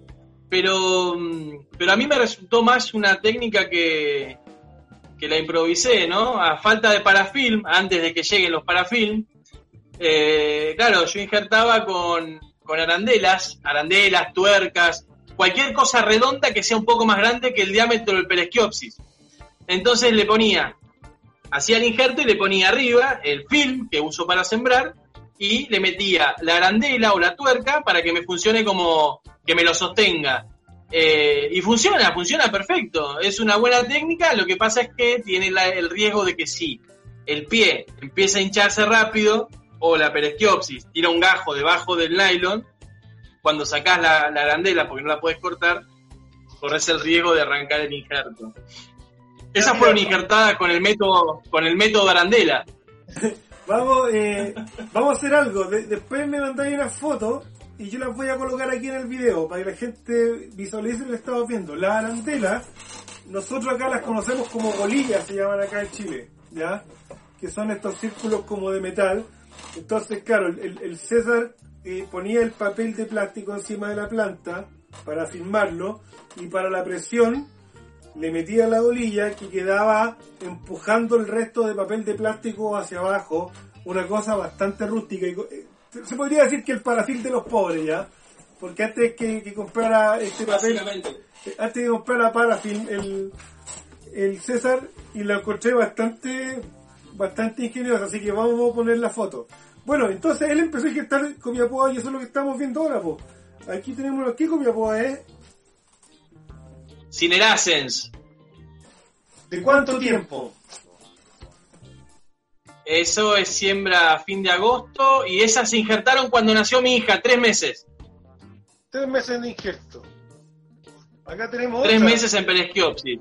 pero, mm, pero a mí me resultó más una técnica que, que la improvisé, ¿no? A falta de parafilm, antes de que lleguen los parafilm, eh, claro, yo injertaba con, con arandelas, arandelas, tuercas, cualquier cosa redonda que sea un poco más grande que el diámetro del peresquiopsis. Entonces le ponía, hacía el injerto y le ponía arriba el film que uso para sembrar y le metía la arandela o la tuerca para que me funcione como que me lo sostenga. Eh, y funciona, funciona perfecto. Es una buena técnica, lo que pasa es que tiene el riesgo de que si el pie empieza a hincharse rápido o la peresquiopsis tira un gajo debajo del nylon, cuando sacás la, la arandela porque no la puedes cortar, corres el riesgo de arrancar el injerto. Esas fueron injertadas con el método, con el método Arandela. [LAUGHS] vamos, eh, vamos a hacer algo. después me mandáis una foto y yo las voy a colocar aquí en el video para que la gente visualice lo que estamos viendo. La arandela, nosotros acá las conocemos como bolillas, se llaman acá en Chile, ¿ya? Que son estos círculos como de metal. Entonces, claro, el, César eh, ponía el papel de plástico encima de la planta para firmarlo y para la presión le metía la bolilla que quedaba empujando el resto de papel de plástico hacia abajo, una cosa bastante rústica. Y, eh, se podría decir que el parafil de los pobres ya, porque antes que, que comprara este papel, eh, antes de comprar la parafil, el, el César, y lo encontré bastante, bastante ingenioso, así que vamos a poner la foto. Bueno, entonces él empezó a ingestar copiapó y eso es lo que estamos viendo ahora, pues. Aquí tenemos lo que copiapó es Cinerasens. ¿De cuánto tiempo? Eso es siembra a fin de agosto y esas se injertaron cuando nació mi hija, tres meses. Tres meses de injerto. Acá tenemos Tres meses en peresquiopsis.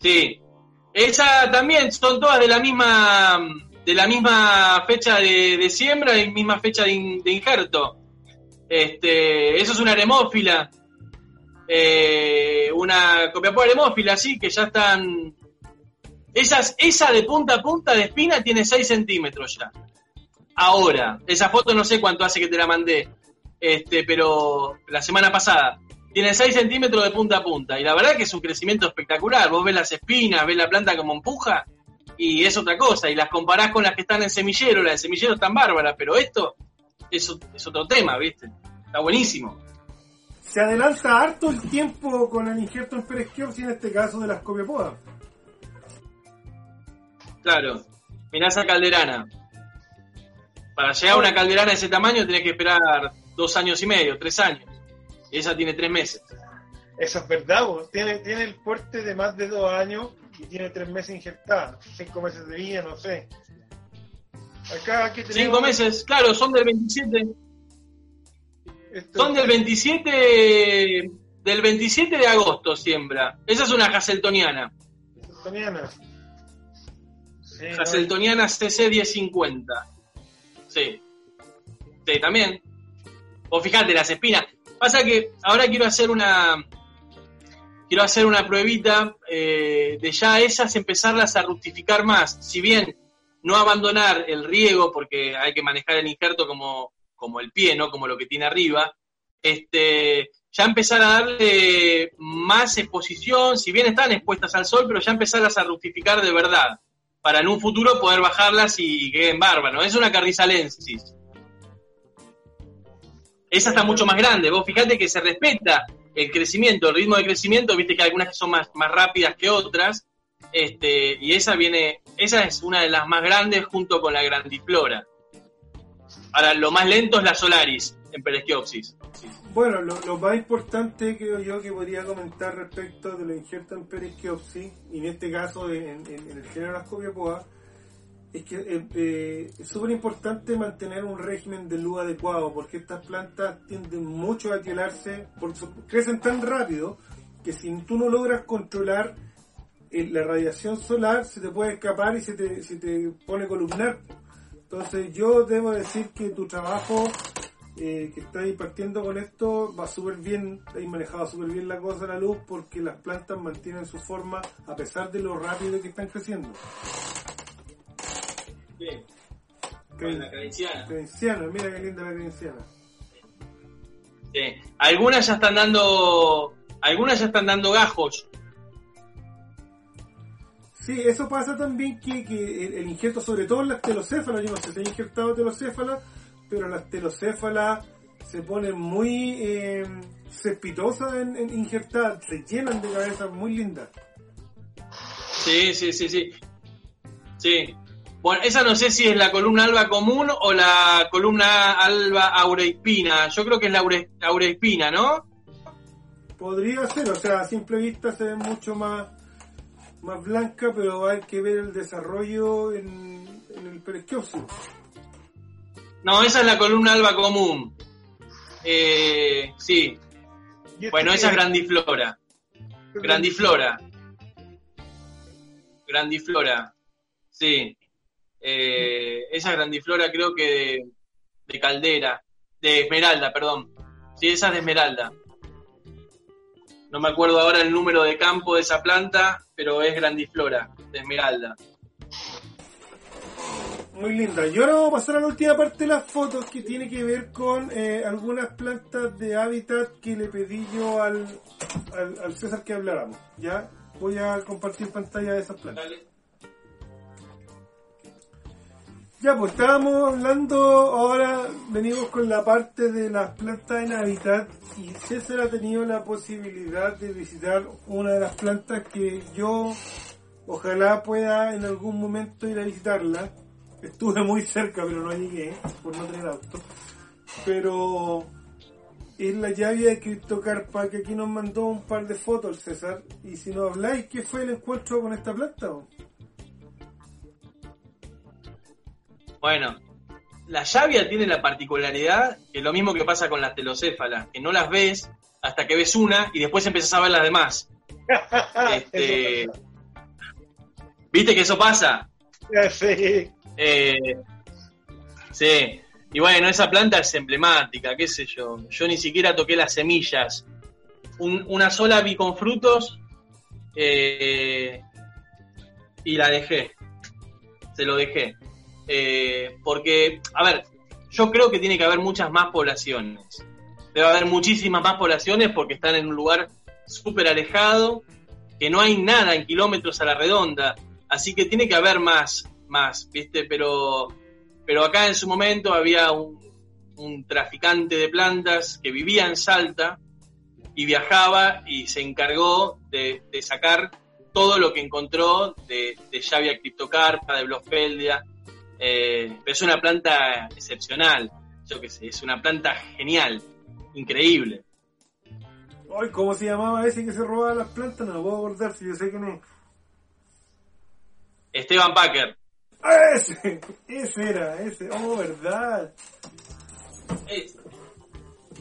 Sí. Esa también son todas de la misma de la misma fecha de, siembra y misma fecha de, injerto. Este, eso es una aremófila eh, una copia por hemófila, sí, que ya están. Esas, esa de punta a punta de espina tiene 6 centímetros ya. Ahora, esa foto no sé cuánto hace que te la mandé, este, pero la semana pasada. Tiene 6 centímetros de punta a punta. Y la verdad que es un crecimiento espectacular. Vos ves las espinas, ves la planta como empuja, y es otra cosa. Y las comparás con las que están en semillero. Las de semillero están bárbaras, pero esto es, es otro tema, ¿viste? Está buenísimo se adelanta harto el tiempo con el injerto en peresquiopsis, en este caso de las copiopodas. Claro, mirá esa calderana. Para llegar a una calderana de ese tamaño tenés que esperar dos años y medio, tres años. Esa tiene tres meses. Eso es verdad, Tiene, tiene el porte de más de dos años y tiene tres meses injertada. Cinco meses de vida, no sé. Acá, aquí tenemos... Cinco meses, claro, son del 27. Son del 27 del 27 de agosto siembra. Esa es una Hasseltoniana. Hasseltoniana. Hasseltoniana CC 1050. Sí. Sí, también. O fíjate, las espinas. Pasa que ahora quiero hacer una. Quiero hacer una pruebita eh, de ya esas empezarlas a rustificar más. Si bien no abandonar el riego, porque hay que manejar el injerto como, como el pie, ¿no? Como lo que tiene arriba, este, ya empezar a darle más exposición, si bien están expuestas al sol, pero ya empezarlas a rustificar de verdad, para en un futuro poder bajarlas y que queden bárbaros. Es una carrizalensis. Esa está mucho más grande. Vos fíjate que se respeta el crecimiento, el ritmo de crecimiento, viste que hay algunas que son más, más rápidas que otras, este, y esa viene, esa es una de las más grandes junto con la grandiflora. Ahora, lo más lento es la Solaris en peresquiopsis. Bueno, lo, más importante creo yo que podría comentar respecto de lo injerto en peresquiopsis, y en este caso en, el género Ascopiopoa, es que eh, eh, es súper importante mantener un régimen de luz adecuado, porque estas plantas tienden mucho a quielarse, porque crecen tan rápido que si tú no logras controlar eh, la radiación solar, se te puede escapar y se te, se te pone columnar. Entonces yo debo decir que tu trabajo que estáis partiendo con esto va súper bien, habéis manejado súper bien la cosa de la luz porque las plantas mantienen su forma a pesar de lo rápido que están creciendo. Bien. la credenciana. mira qué linda la credenciana. Sí. Algunas ya están dando, algunas ya están dando gajos. Sí, eso pasa también que, que el, injerto, sobre todo en las telocéfalas, yo no sé si he injertado telocéfalas, pero las telocéfalas se ponen muy eh, cespitosas en, injertar, se llenan de cabezas muy lindas. Sí, sí, sí, sí. Sí. Bueno, esa no sé si es la columna alba común o la columna alba aureispina. Yo creo que es la aureispina, ¿no? Podría ser, o sea, a simple vista se ve mucho más, más blanca, pero hay que ver el desarrollo en, en el periskiopsis. No, esa es la columna alba común. Eh, sí. ¿Y este Bueno, esa es es? grandiflora. Grandiflora. Grandiflora. Sí. Eh, esa grandiflora creo que de, de caldera. De esmeralda, perdón. Sí, esa es de esmeralda. No me acuerdo ahora el número de campo de esa planta, pero es grandiflora, de esmeralda. Muy linda. Y ahora vamos a pasar a la última parte de las fotos que tiene que ver con eh, algunas plantas de hábitat que le pedí yo al, al, al César que habláramos. Ya voy a compartir pantalla de esas plantas. Ya, pues estábamos hablando, ahora venimos con la parte de las plantas en hábitat y César ha tenido la posibilidad de visitar una de las plantas que yo ojalá pueda en algún momento ir a visitarla. Estuve muy cerca pero no llegué por no tener auto. Pero es la llave de Criptocarpa que aquí nos mandó un par de fotos César. Y si nos habláis, ¿qué fue el encuentro con esta planta? Bueno, la llavia tiene la particularidad que es lo mismo que pasa con las telocéfalas, que no las ves hasta que ves una y después empezás a ver las demás. [LAUGHS] Este, ¿Viste que eso pasa? pasa. [LAUGHS] Sí. Eh, sí. Y bueno, esa planta es emblemática, qué sé yo. Yo ni siquiera toqué las semillas. Un- una sola vi con frutos eh, y la dejé. Se lo dejé. Eh, porque, a ver, yo creo que tiene que haber muchas más poblaciones. Debe haber muchísimas más poblaciones porque están en un lugar súper alejado, que no hay nada en kilómetros a la redonda. Así que tiene que haber más, más, ¿viste? Pero, pero acá en su momento había un, un traficante de plantas que vivía en Salta y viajaba y se encargó de, sacar todo lo que encontró de, de criptocarpa, de Blosfeldia. Eh, pero es una planta excepcional, yo qué sé, es una planta genial, increíble. Ay, ¿cómo se llamaba ese que se robaba las plantas? No me puedo acordar si yo sé quién es. Esteban Packer. ¡Ah, ese! Ese era, ese. Oh, verdad.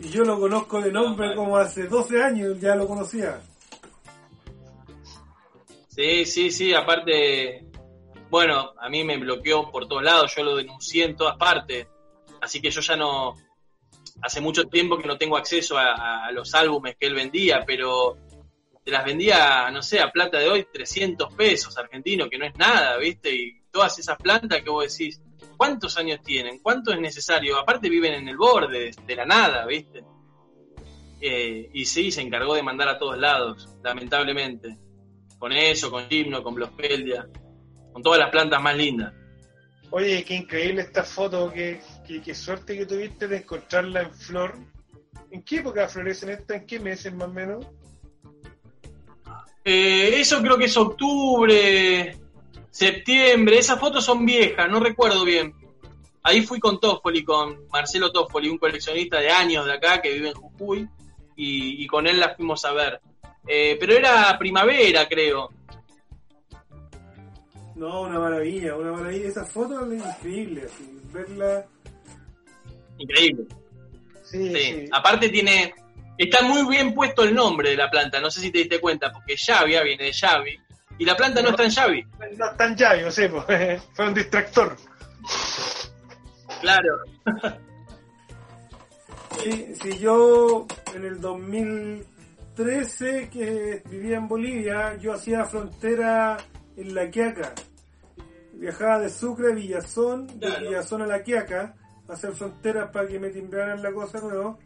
Y yo lo conozco de nombre como hace 12 años, ya lo conocía. Sí, sí, sí, aparte, bueno, a mí me bloqueó por todos lados, yo lo denuncié en todas partes, así que yo ya no, hace mucho tiempo que no tengo acceso a, los álbumes que él vendía, pero te las vendía, no sé, a plata de hoy 300 pesos argentinos, que no es nada, ¿viste? Y todas esas plantas que vos decís, ¿cuántos años tienen? ¿Cuánto es necesario? Aparte viven en el borde, de la nada, ¿viste? Eh, y sí, se encargó de mandar a todos lados, lamentablemente con eso, con Gimno, con Blospeldia, con todas las plantas más lindas. Oye, qué increíble esta foto, qué, qué, qué suerte que tuviste de encontrarla en flor. ¿En qué época florecen estas? ¿En qué meses más o menos? Eh, eso creo que es octubre, septiembre, esas fotos son viejas, no recuerdo bien. Ahí fui con Toffoli, con Marcelo Toffoli, un coleccionista de años de acá que vive en Jujuy, y, y con él las fuimos a ver. Eh, pero era primavera, creo. No, una maravilla, una maravilla. Esa foto es increíble, así, verla. Increíble. Sí, Sí. sí. Aparte tiene, está muy bien puesto el nombre de la planta, no sé si te diste cuenta, porque Xavia viene de Xavi, y la planta no está en Xavi. No es tan ya, yo sé, pues, [LAUGHS] fue un distractor. Claro. [LAUGHS] Sí, sí, yo en el 2013 que vivía en Bolivia, yo hacía frontera en La Quiaca. Viajaba de Sucre a Villazón, de Claro. Villazón a La Quiaca, a hacer fronteras para que me timbraran la cosa nueva.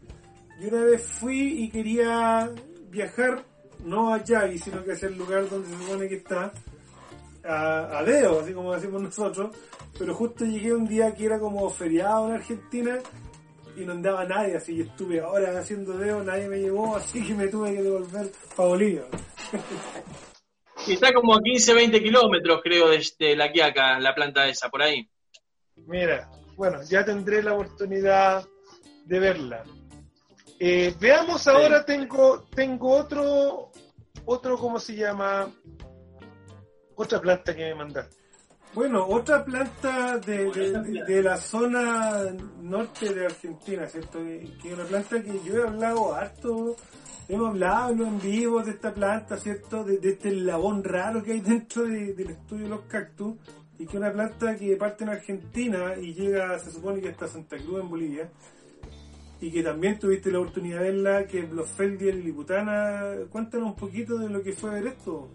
Y una vez fui y quería viajar, no a Yavi, sino que hacia el lugar donde se supone que está, a, a Deo, así como decimos nosotros. Pero justo llegué un día que era como feriado en Argentina y no andaba nadie, así que estuve horas haciendo Deo, nadie me llevó, así que me tuve que devolver para Bolivia. [LAUGHS] Y está como a 15, 20 kilómetros, creo, de, de La Quiaca, la planta esa, por ahí. Mira, bueno, ya tendré la oportunidad de verla. Eh, veamos ahora, tengo, tengo otro, otro, ¿cómo se llama? Otra planta que me mandaste. Bueno, otra planta de, de, de la zona norte de Argentina, ¿cierto? Que que es una planta que yo he hablado harto, hemos hablado en en vivo de esta planta, ¿cierto? De, este labón raro que hay [LAUGHS] dentro de- del estudio de los cactus, y que es una planta que parte en Argentina y llega, se supone que hasta Santa Cruz en Bolivia, y que también tuviste la oportunidad de verla, que es Blosfeldia liliputana. Cuéntanos un poquito de lo que fue ver esto.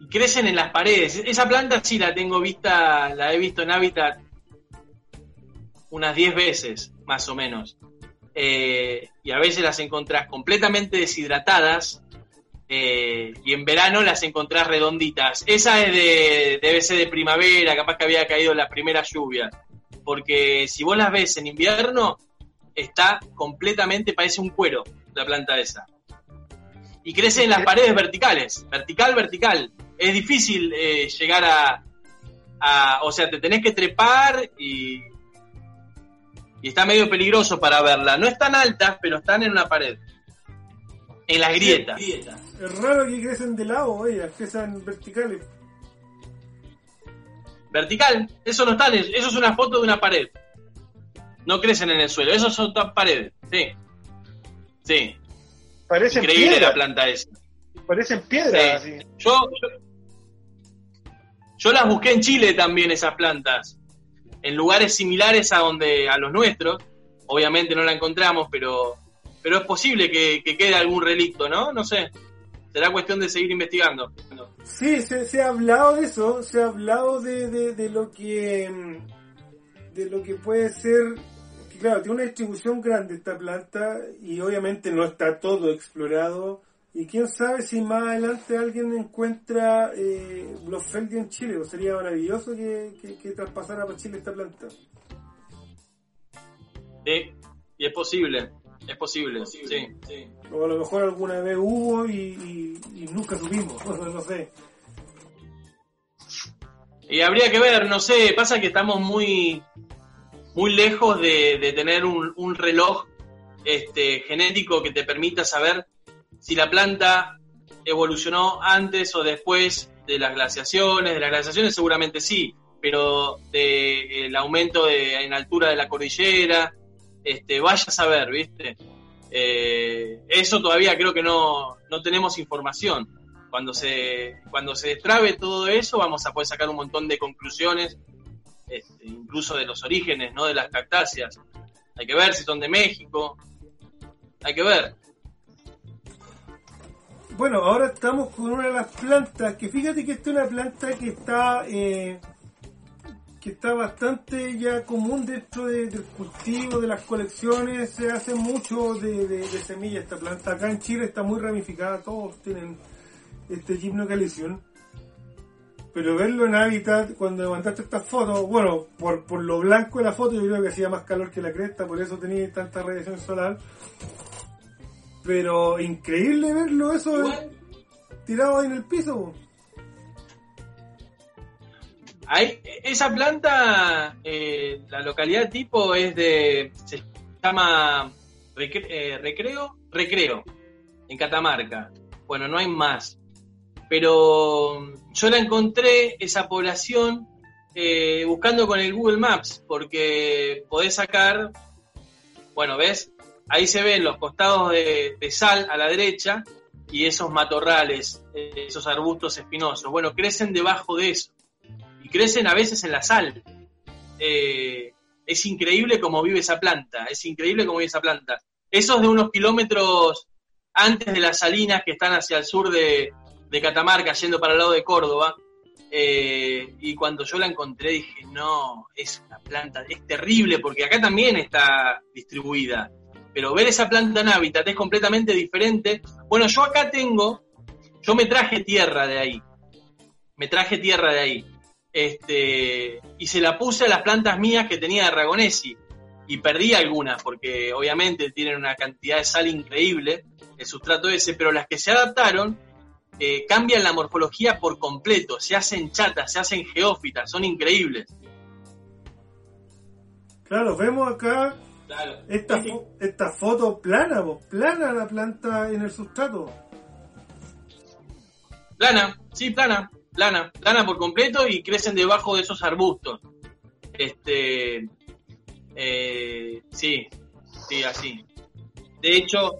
y crecen en las paredes. Esa planta sí la tengo vista, la he visto en hábitat unas 10 veces, más o menos. Eh, y a veces las encontrás completamente deshidratadas eh, y en verano las encontrás redonditas. Esa es de, debe ser de primavera, capaz que había caído la primera lluvia. Porque si vos las ves en invierno, está completamente, parece un cuero la planta esa. Y crece en las paredes verticales, vertical, vertical. Es difícil eh, llegar a, a- O sea, te tenés que trepar y. Y está medio peligroso para verla. No están altas, pero están en una pared. En las grietas. Es raro que crecen de lado ellas, crecen verticales. Vertical, eso no está, en el- eso es una foto de una pared. No crecen en el suelo, eso son todas paredes. Sí. Sí, Parecen increíble la planta esa. parecen piedras. Sí. así. Yo, yo, yo las busqué en Chile también, esas plantas. En lugares similares a donde a los nuestros. Obviamente no la encontramos, pero, pero es posible que, que quede algún relicto, ¿no? No sé. Será cuestión de seguir investigando. Sí, se, se ha hablado de eso, se ha hablado de, de, de lo que de lo que puede ser, claro, tiene una distribución grande esta planta y obviamente no está todo explorado y quién sabe si más adelante alguien encuentra eh, Blosfeldia en Chile, o sería maravilloso que, que, que traspasara para Chile esta planta. Sí, y es posible. Es posible, sí. O a lo mejor alguna vez hubo y, y, y nunca supimos, [LAUGHS] no sé. Y habría que ver, no sé, pasa que estamos muy, muy lejos de, de tener un, un reloj este, genético que te permita saber si la planta evolucionó antes o después de las glaciaciones. De las glaciaciones seguramente sí, pero de el aumento de, en altura de la cordillera, este, vaya a saber, ¿viste? Eh, eso todavía creo que no, no tenemos información cuando se cuando se destrabe todo eso vamos a poder sacar un montón de conclusiones este, incluso de los orígenes no de las cactáceas hay que ver si son de México hay que ver Bueno, ahora estamos con una de las plantas, que fíjate que esta es una planta que está eh, que está bastante ya común dentro de- del cultivo, de las colecciones, se hace mucho de, de, de semilla esta planta. Acá en Chile está muy ramificada, todos tienen este gimnocalicium. Pero verlo en hábitat, cuando levantaste estas fotos, bueno, por, por lo blanco de la foto, yo creo que hacía más calor que la cresta, por eso tenía tanta radiación solar. Pero increíble verlo eso tirado ahí en el piso. Hay, esa planta eh, la localidad tipo es de se llama Recre- eh, recreo recreo en Catamarca. Bueno no hay más. Pero yo la encontré esa población eh, buscando con el Google Maps porque podés sacar bueno ves ahí se ven los costados de, sal a la derecha y esos matorrales eh, esos arbustos espinosos bueno crecen debajo de eso y crecen a veces en la sal. Eh, es increíble cómo vive esa planta, es increíble cómo vive esa planta. Esos de unos kilómetros antes de las salinas que están hacia el sur de, de Catamarca, yendo para el lado de Córdoba, eh, y cuando yo la encontré dije, no, es una planta, es terrible porque acá también está distribuida, pero ver esa planta en hábitat es completamente diferente. Bueno, yo acá tengo, yo me traje tierra de ahí, me traje tierra de ahí este, y se la puse a las plantas mías que tenía de Aragonesi. Y perdí algunas, porque obviamente tienen una cantidad de sal increíble, el sustrato ese, pero las que se adaptaron eh, cambian la morfología por completo, se hacen chatas, se hacen geófitas, son increíbles. Claro, vemos acá Claro. Esta, Sí, sí. fo- esta foto plana, po, plana la planta en el sustrato. Plana, sí, plana, plana, plana por completo y crecen debajo de esos arbustos. Este, eh, sí, sí, así. De hecho,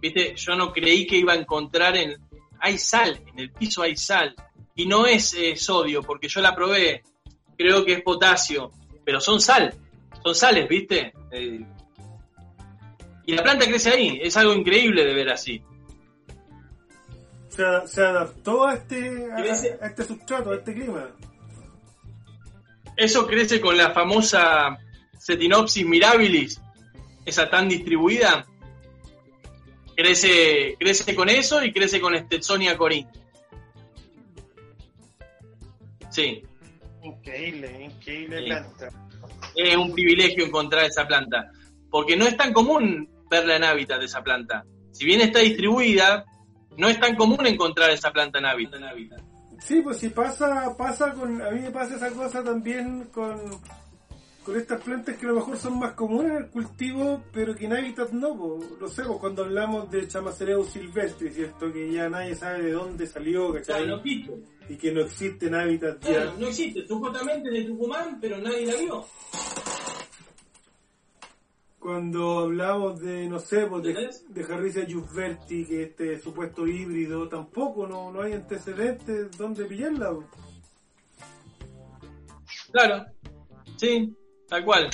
viste, yo no creí que iba a encontrar en, hay sal, en el piso hay sal y no es eh, sodio porque yo la probé, creo que es potasio, pero son sal, son sales, viste. Eh, y la planta crece ahí, es algo increíble de ver así. Se, adaptó a este, a, Crece- a este sustrato, a este clima. Eso crece con la famosa Cetinopsis mirabilis, esa tan distribuida. Crece, crece con eso y crece con Stetsonia corinth. Sí, Increíble, increíble Sí. planta. Es un privilegio encontrar esa planta, porque no es tan común verla en hábitat esa planta. Si bien está distribuida, no es tan común encontrar esa planta en hábitat. Sí, pues si pasa, pasa con, a mí me pasa esa cosa también con, con estas plantas que a lo mejor son más comunes en el cultivo, pero que en hábitat no, po. lo sé, pues cuando hablamos de Chamacereus silvestre, ¿cierto? Que ya nadie sabe de dónde salió, ¿cachai? Y que no existe en hábitat ya. no existe, supuestamente de Tucumán, pero nadie la vio. Cuando hablamos de, no sé, pues de, de Harrisia Giusberti, que este supuesto híbrido, tampoco, no, no hay antecedentes donde pillarla. po. Claro, sí, tal cual.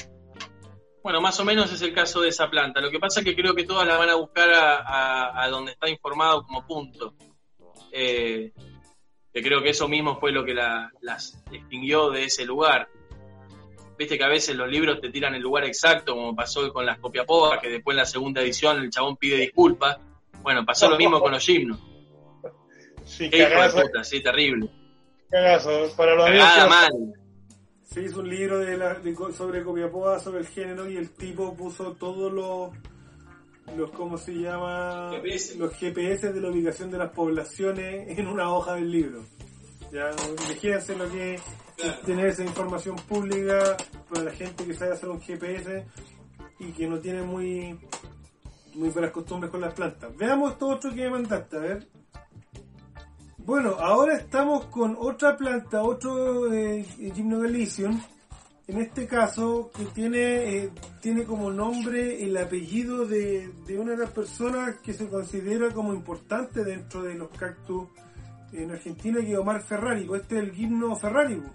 Bueno, más o menos es el caso de esa planta. Lo que pasa es que creo que todas la van a buscar a, a- a donde está informado como punto. Eh, que creo que eso mismo fue lo que la- las extinguió de ese lugar. Viste que a veces los libros te tiran el lugar exacto, como pasó con las copiapobas, que después en la segunda edición el chabón pide disculpas. Bueno, pasó lo mismo con los gimnos. Sí, Qué hijo de cagazo, puta, sí, terrible. cagazo. Para los amigos que- mal. Se hizo un libro de la, de sobre Copiapó, sobre el género, y el tipo puso todos los, los ¿cómo se llama? GPS. Los GPS de la ubicación de las poblaciones en una hoja del libro. Ya, imagínense lo que es Claro. tener esa información pública para la gente que sabe hacer un GPS y que no tiene muy, muy buenas costumbres con las plantas. Veamos esto otro que me mandaste, a ver. Bueno, ahora estamos con otra planta, otro eh, Gymnogalicium. En este caso, que tiene, eh, tiene como nombre el apellido de, de una de las personas que se considera como importante dentro de los cactus en Argentina, que es Omar Ferrari. pues Este es el Gimno Ferrari. pues.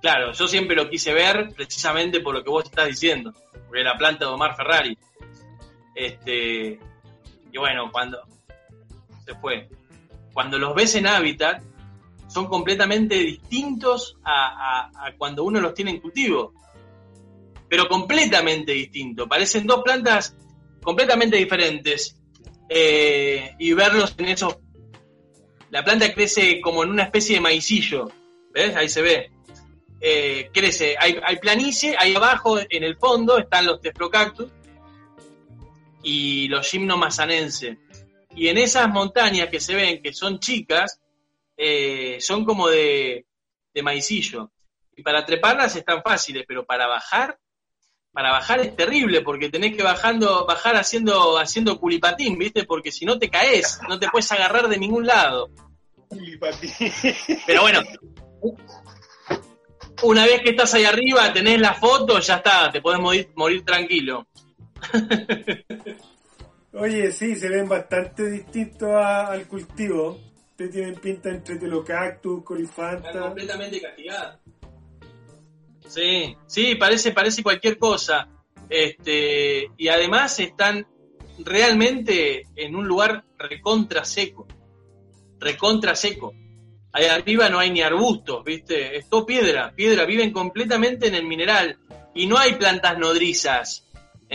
Claro, yo siempre lo quise ver precisamente por lo que vos estás diciendo, porque la planta de Omar Ferrari. Este, y bueno, cuando se fue, cuando los ves en hábitat, son completamente distintos a, cuando uno los tiene en cultivo, pero completamente distintos. Parecen dos plantas completamente diferentes. Eh, y verlos en esos. La planta crece como en una especie de maicillo, ¿ves? Ahí se ve eh, crece, hay, planicie, ahí abajo en el fondo están los teflocactus y los gimnomazanense. Y en esas montañas que se ven, que son chicas, eh, son como de, de maicillo. Y para treparlas están fáciles, pero para bajar, para bajar es terrible, porque tenés que bajando, bajar haciendo, haciendo culipatín, ¿viste? Porque si no te caes, no te puedes agarrar de ningún lado. Tulipati. Pero bueno, una vez que estás ahí arriba, tenés la foto, ya está, te podés morir, morir tranquilo. [LAUGHS] Oye, sí, se ven bastante distintos al cultivo. Te tienen pinta entre telocactus, colifanta. completamente castigadas. Sí, sí, parece, parece cualquier cosa. Este, y además están realmente en un lugar recontra seco. Recontra seco. Ahí arriba no hay ni arbustos, ¿viste? Es todo piedra, piedra, viven completamente en el mineral. Y no hay plantas nodrizas.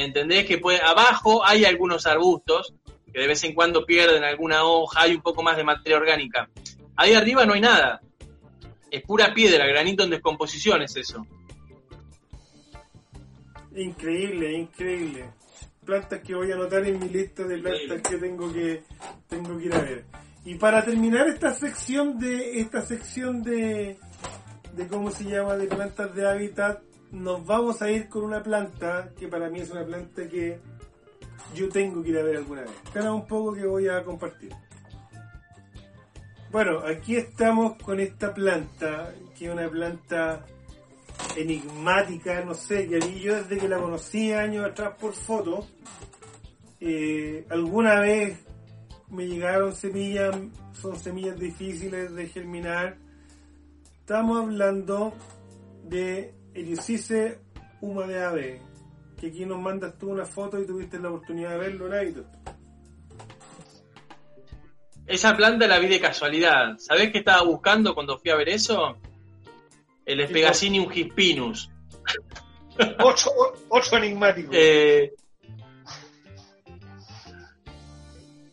¿Entendés? Que puede, abajo hay algunos arbustos que de vez en cuando pierden alguna hoja, hay un poco más de materia orgánica. Ahí arriba no hay nada. Es pura piedra, granito en descomposición es eso. Increíble, increíble. Plantas que voy a anotar en mi lista de plantas Increíble. que tengo que tengo que ir a ver. Y para terminar esta sección de esta sección de de cómo se llama de plantas de hábitat, nos vamos a ir con una planta que para mí es una planta que yo tengo que ir a ver alguna vez. Espera un poco que voy a compartir. Bueno, aquí estamos con esta planta, que es una planta enigmática, no sé, que yo desde que la conocí años atrás por foto, eh, alguna vez me llegaron semillas, son semillas difíciles de germinar. Estamos hablando de Eriocice huma de ave, que aquí nos mandas tú una foto y tuviste la oportunidad de verlo, Naito. Esa planta la vi de casualidad. ¿Sabés qué estaba buscando cuando fui a ver eso? El Spegacinium hispinus. [LAUGHS] Ocho, ocho enigmáticos. Eh,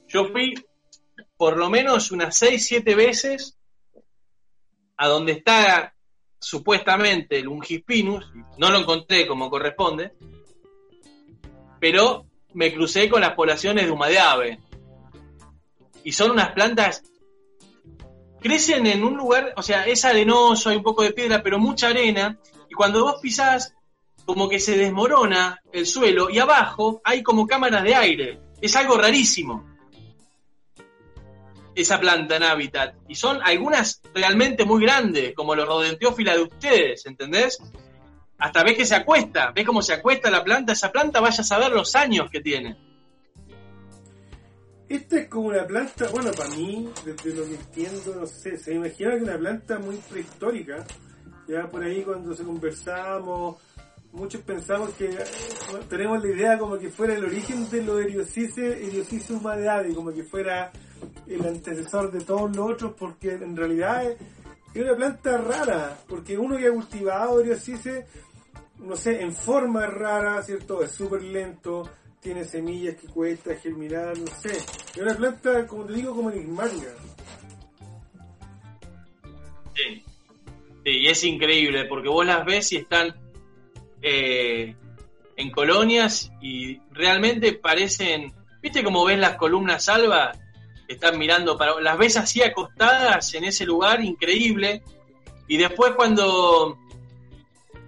yo fui por lo menos unas 6, 7 veces a donde está supuestamente el Ungispinus, no lo encontré como corresponde, pero me crucé con las poblaciones de humadeave. Y son unas plantas, crecen en un lugar, o sea, es arenoso, hay un poco de piedra, pero mucha arena, y cuando vos pisás, como que se desmorona el suelo, y abajo hay como cámaras de aire. Es algo rarísimo esa planta en hábitat. Y son algunas realmente muy grandes, como los rodenteófila de ustedes, ¿entendés? Hasta ves que se acuesta, ves cómo se acuesta la planta, esa planta vaya a saber los años que tiene. Esta es como una planta, bueno, para mí, desde lo que entiendo, no sé, se imagina que una planta muy prehistórica. Ya por ahí cuando se conversamos, muchos pensamos que eh, tenemos la idea como que fuera el origen de los eriocice, humadade, como que fuera el antecesor de todos los otros, porque en realidad es, una planta rara, porque uno que ha cultivado eriocice, no sé, en forma rara, ¿cierto? Es súper lento, tiene semillas que cuesta germinar, no sé. Es una planta, como te digo, como enigmática. Sí. Sí, y es increíble, porque vos las ves y están eh, en colonias y realmente parecen, ¿viste cómo ves las columnas alba? Están mirando para, las ves así acostadas en ese lugar increíble y después cuando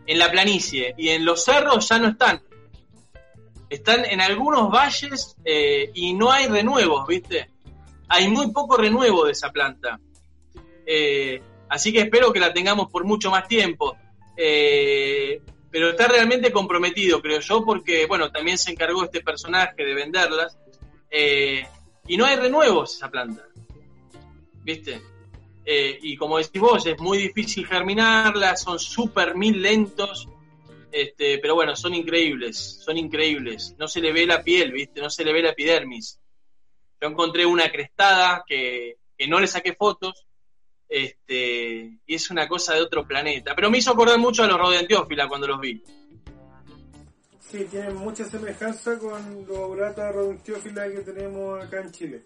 en la planicie y en los cerros ya no están. Están en algunos valles eh, y no hay renuevos, ¿viste? Hay muy poco renuevo de esa planta. Eh, así que espero que la tengamos por mucho más tiempo. Pero está realmente comprometido, creo yo, porque, bueno, también se encargó este personaje de venderlas. Eh, y no hay renuevos esa planta. ¿Viste? Eh, y como decís vos, es muy difícil germinarlas, son súper mil lentos. Este, pero bueno, son increíbles, son increíbles. No se le ve la piel, ¿viste? No se le ve la epidermis. Yo encontré una crestada que, que no le saqué fotos, este, y es una cosa de otro planeta. Pero me hizo acordar mucho a los rodenteófila cuando los vi. Sí, tienen mucha semejanza con los brata rodenteófila que tenemos acá en Chile.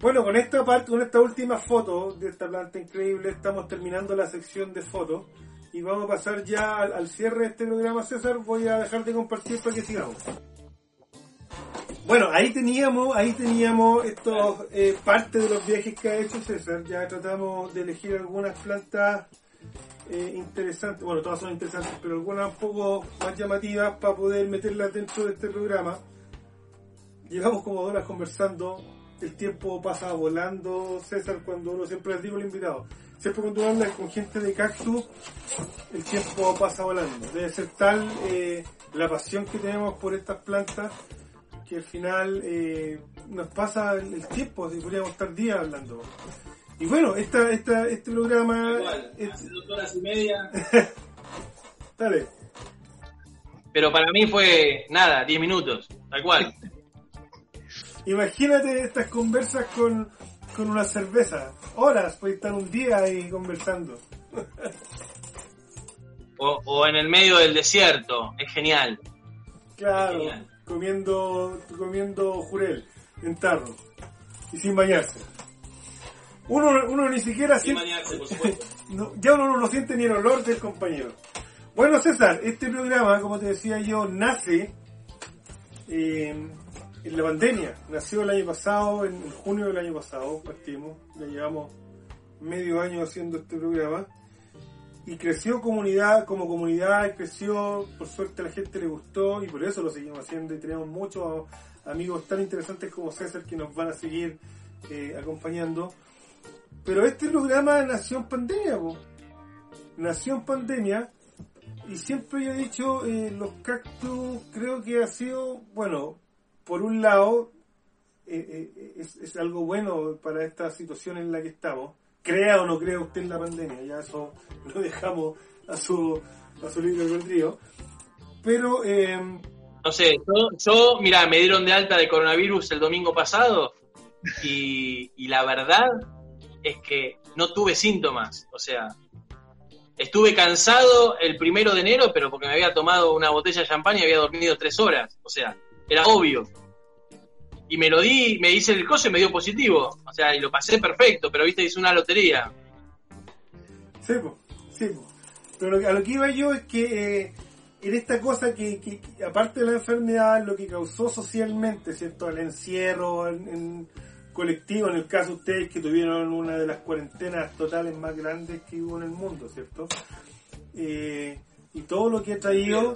Bueno, con esta parte, con esta última foto de esta planta increíble, estamos terminando la sección de fotos y vamos a pasar ya al, al cierre de este programa, César. Voy a dejar de compartir para que sigamos. Bueno, ahí teníamos, ahí teníamos estos eh, parte de los viajes que ha hecho César. Ya tratamos de elegir algunas plantas eh, interesantes, bueno, todas son interesantes, pero algunas un poco más llamativas para poder meterlas dentro de este programa. Llevamos como horas conversando, el tiempo pasa volando, César, cuando uno siempre les digo al invitado, siempre cuando uno con gente de cactus, el tiempo pasa volando. Debe ser tal eh, la pasión que tenemos por estas plantas que al final eh, nos pasa el tiempo, si podríamos estar días hablando. Y bueno, esta, esta, este programa... hace dos horas y media. [LAUGHS] Dale. Pero para mí fue nada, 10 minutos, tal cual. [LAUGHS] Imagínate estas conversas con, con una cerveza. Horas, puedes estar un día ahí conversando. [LAUGHS] o, o en el medio del desierto, es genial. Claro. Es genial comiendo, comiendo jurel en tarro y sin bañarse. Uno, uno ni siquiera Sin siente, bañarse, por supuesto. [LAUGHS] no, ya uno no siente ni el olor del compañero. Bueno, César, este programa, como te decía yo, nace eh, en la pandemia. Nació el año pasado, en, en junio del año pasado, partimos, ya llevamos medio año haciendo este programa. Y creció comunidad, como comunidad, creció, por suerte la gente le gustó y por eso lo seguimos haciendo y tenemos muchos amigos tan interesantes como César que nos van a seguir eh, acompañando. Pero este programa nació en pandemia, nació en pandemia y siempre yo he dicho, eh, los cactus creo que ha sido, bueno, por un lado, eh, es, algo bueno para esta situación en la que estamos. Crea o no crea usted en la pandemia, ya eso [LAUGHS] lo dejamos a su, a su libre albedrío. Pero... no sé, yo, yo, mira, me dieron de alta de coronavirus el domingo pasado y, la verdad es que no tuve síntomas. O sea, estuve cansado el primero de enero, pero porque me había tomado una botella de champán y había dormido tres horas. O sea, era obvio. Y me lo di, me hice el coche y me dio positivo. O sea, y lo pasé perfecto, pero viste, hice una lotería. Sí, sí. Pero a lo que iba yo es que eh, en esta cosa que, aparte de la enfermedad, lo que causó socialmente, ¿cierto? El encierro, en colectivo, en el caso de ustedes que tuvieron una de las cuarentenas totales más grandes que hubo en el mundo, ¿cierto? Eh, y todo lo que ha traído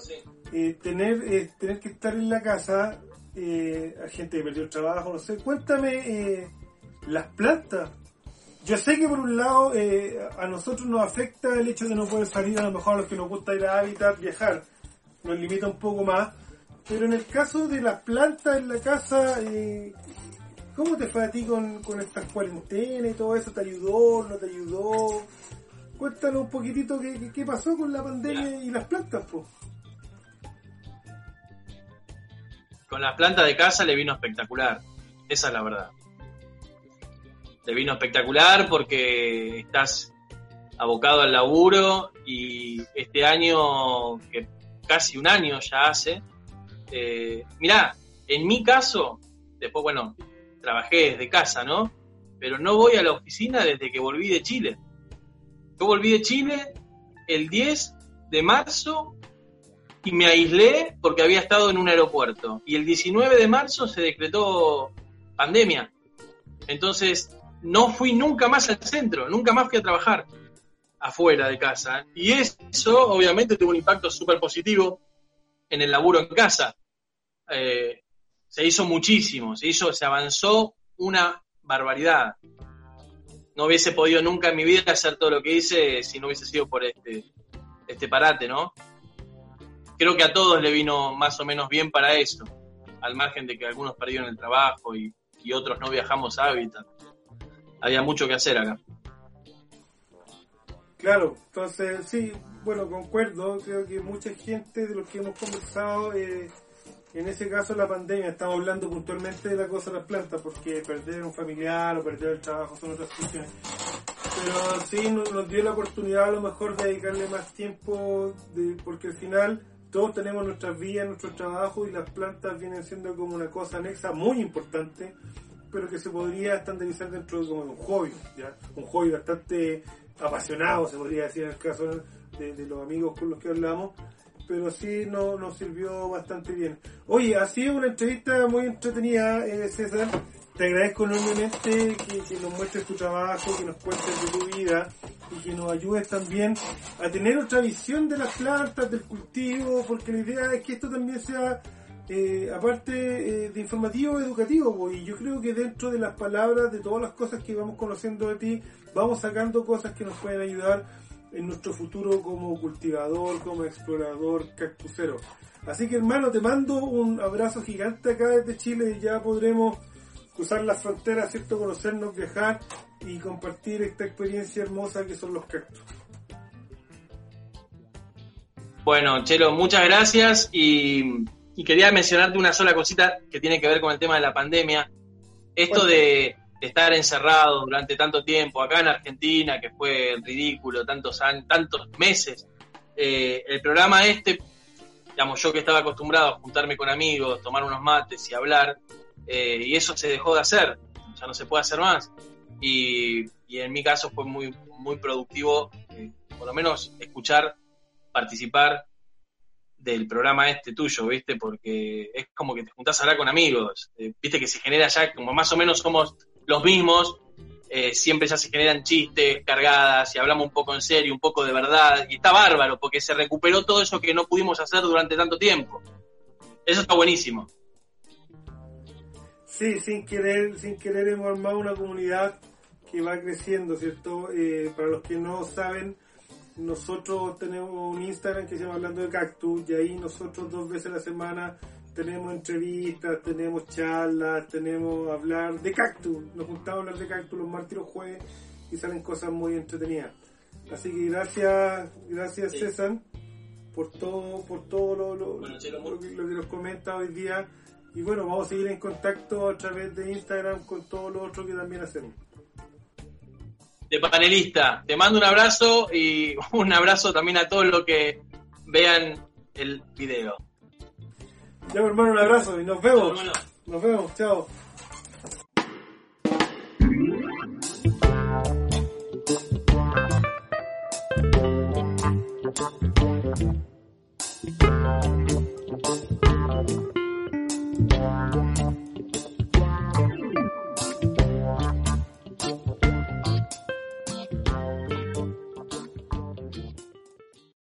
eh, tener, eh, tener que estar en la casa, a gente que perdió el trabajo, no sé, cuéntame las plantas. Yo sé que por un lado a nosotros nos afecta el hecho de no poder salir, a lo mejor a los que nos gusta ir a hábitat, viajar, nos limita un poco más, pero en el caso de las plantas en la casa, ¿Cómo te fue a ti con, con estas cuarentenas y todo eso? ¿Te ayudó? ¿No te ayudó? Cuéntanos un poquitito qué, qué pasó con la pandemia y las plantas, po. Con las plantas de casa le vino espectacular. Esa es la verdad. Le vino espectacular porque estás abocado al laburo y este año, que casi un año ya hace, eh, mirá, en mi caso, después, bueno, trabajé desde casa, ¿no? Pero no voy a la oficina desde que volví de Chile. Yo volví de Chile el 10 de marzo y me aislé porque había estado en un aeropuerto. Y el 19 de marzo se decretó pandemia. Entonces no fui nunca más al centro, nunca más fui a trabajar afuera de casa. Y eso obviamente tuvo un impacto súper positivo en el laburo en casa. Eh, se hizo muchísimo, se hizo, se avanzó una barbaridad. No hubiese podido nunca en mi vida hacer todo lo que hice si no hubiese sido por este, este parate, ¿no? Creo que a todos le vino más o menos bien para eso, al margen de que algunos perdieron el trabajo y, otros no viajamos a hábitat. Había mucho que hacer acá. Claro, entonces sí, bueno, concuerdo, creo que mucha gente de los que hemos conversado eh, en ese caso la pandemia, estamos hablando puntualmente de la cosa de las plantas, porque perder un familiar o perder el trabajo son otras cuestiones. Pero sí nos, dio la oportunidad a lo mejor de dedicarle más tiempo, de, porque al final todos tenemos nuestras vidas, nuestro trabajo y las plantas vienen siendo como una cosa anexa muy importante, pero que se podría estandarizar dentro de como un hobby, ¿ya? un hobby bastante apasionado, se podría decir en el caso de, de los amigos con los que hablamos, pero sí no, nos sirvió bastante bien. Oye, ha sido una entrevista muy entretenida, eh, César. Te agradezco enormemente que, nos muestres tu trabajo, que nos cuentes de tu vida y que nos ayudes también a tener otra visión de las plantas, del cultivo, porque la idea es que esto también sea, eh, aparte eh, de informativo, educativo, y yo creo que dentro de las palabras, de todas las cosas que vamos conociendo de ti, vamos sacando cosas que nos pueden ayudar en nuestro futuro como cultivador, como explorador cactusero. Así que hermano, te mando un abrazo gigante acá desde Chile y ya podremos cruzar las fronteras, ¿cierto? Conocernos, viajar y compartir esta experiencia hermosa que son los cactus. Bueno, Chelo, muchas gracias y, quería mencionarte una sola cosita que tiene que ver con el tema de la pandemia. Esto de, estar encerrado durante tanto tiempo acá en Argentina, que fue ridículo, tantos tantos meses. Eh, el programa este, digamos, yo que estaba acostumbrado a juntarme con amigos, tomar unos mates y hablar, eh, y eso se dejó de hacer, ya no se puede hacer más. Y, en mi caso fue muy, muy productivo, eh, por lo menos escuchar, participar del programa este tuyo, ¿viste? Porque es como que te juntás a con amigos, ¿viste? Que se genera ya, como más o menos somos los mismos, eh, siempre ya se generan chistes, cargadas, y hablamos un poco en serio, un poco de verdad, y está bárbaro, porque se recuperó todo eso que no pudimos hacer durante tanto tiempo. Eso está buenísimo. Sí, sin querer, sin querer hemos armado una comunidad que va creciendo, ¿cierto? Eh, para los que no saben, nosotros tenemos un Instagram que se llama Hablando de Cactus y ahí nosotros dos veces a la semana tenemos entrevistas, tenemos charlas, tenemos hablar de cactus. Nos juntamos a hablar de cactus los martes y los jueves y salen cosas muy entretenidas. Así que gracias, gracias Sí. César por todo, por todo lo, lo- Bueno, lo lo que nos comenta hoy día. Y bueno, vamos a seguir en contacto a través de Instagram con todo lo otro que también hacemos. De panelista, te mando un abrazo y [LAUGHS] un abrazo también a todos los que vean el video. Ya, hermano, un abrazo y nos vemos. Nos vemos, chao.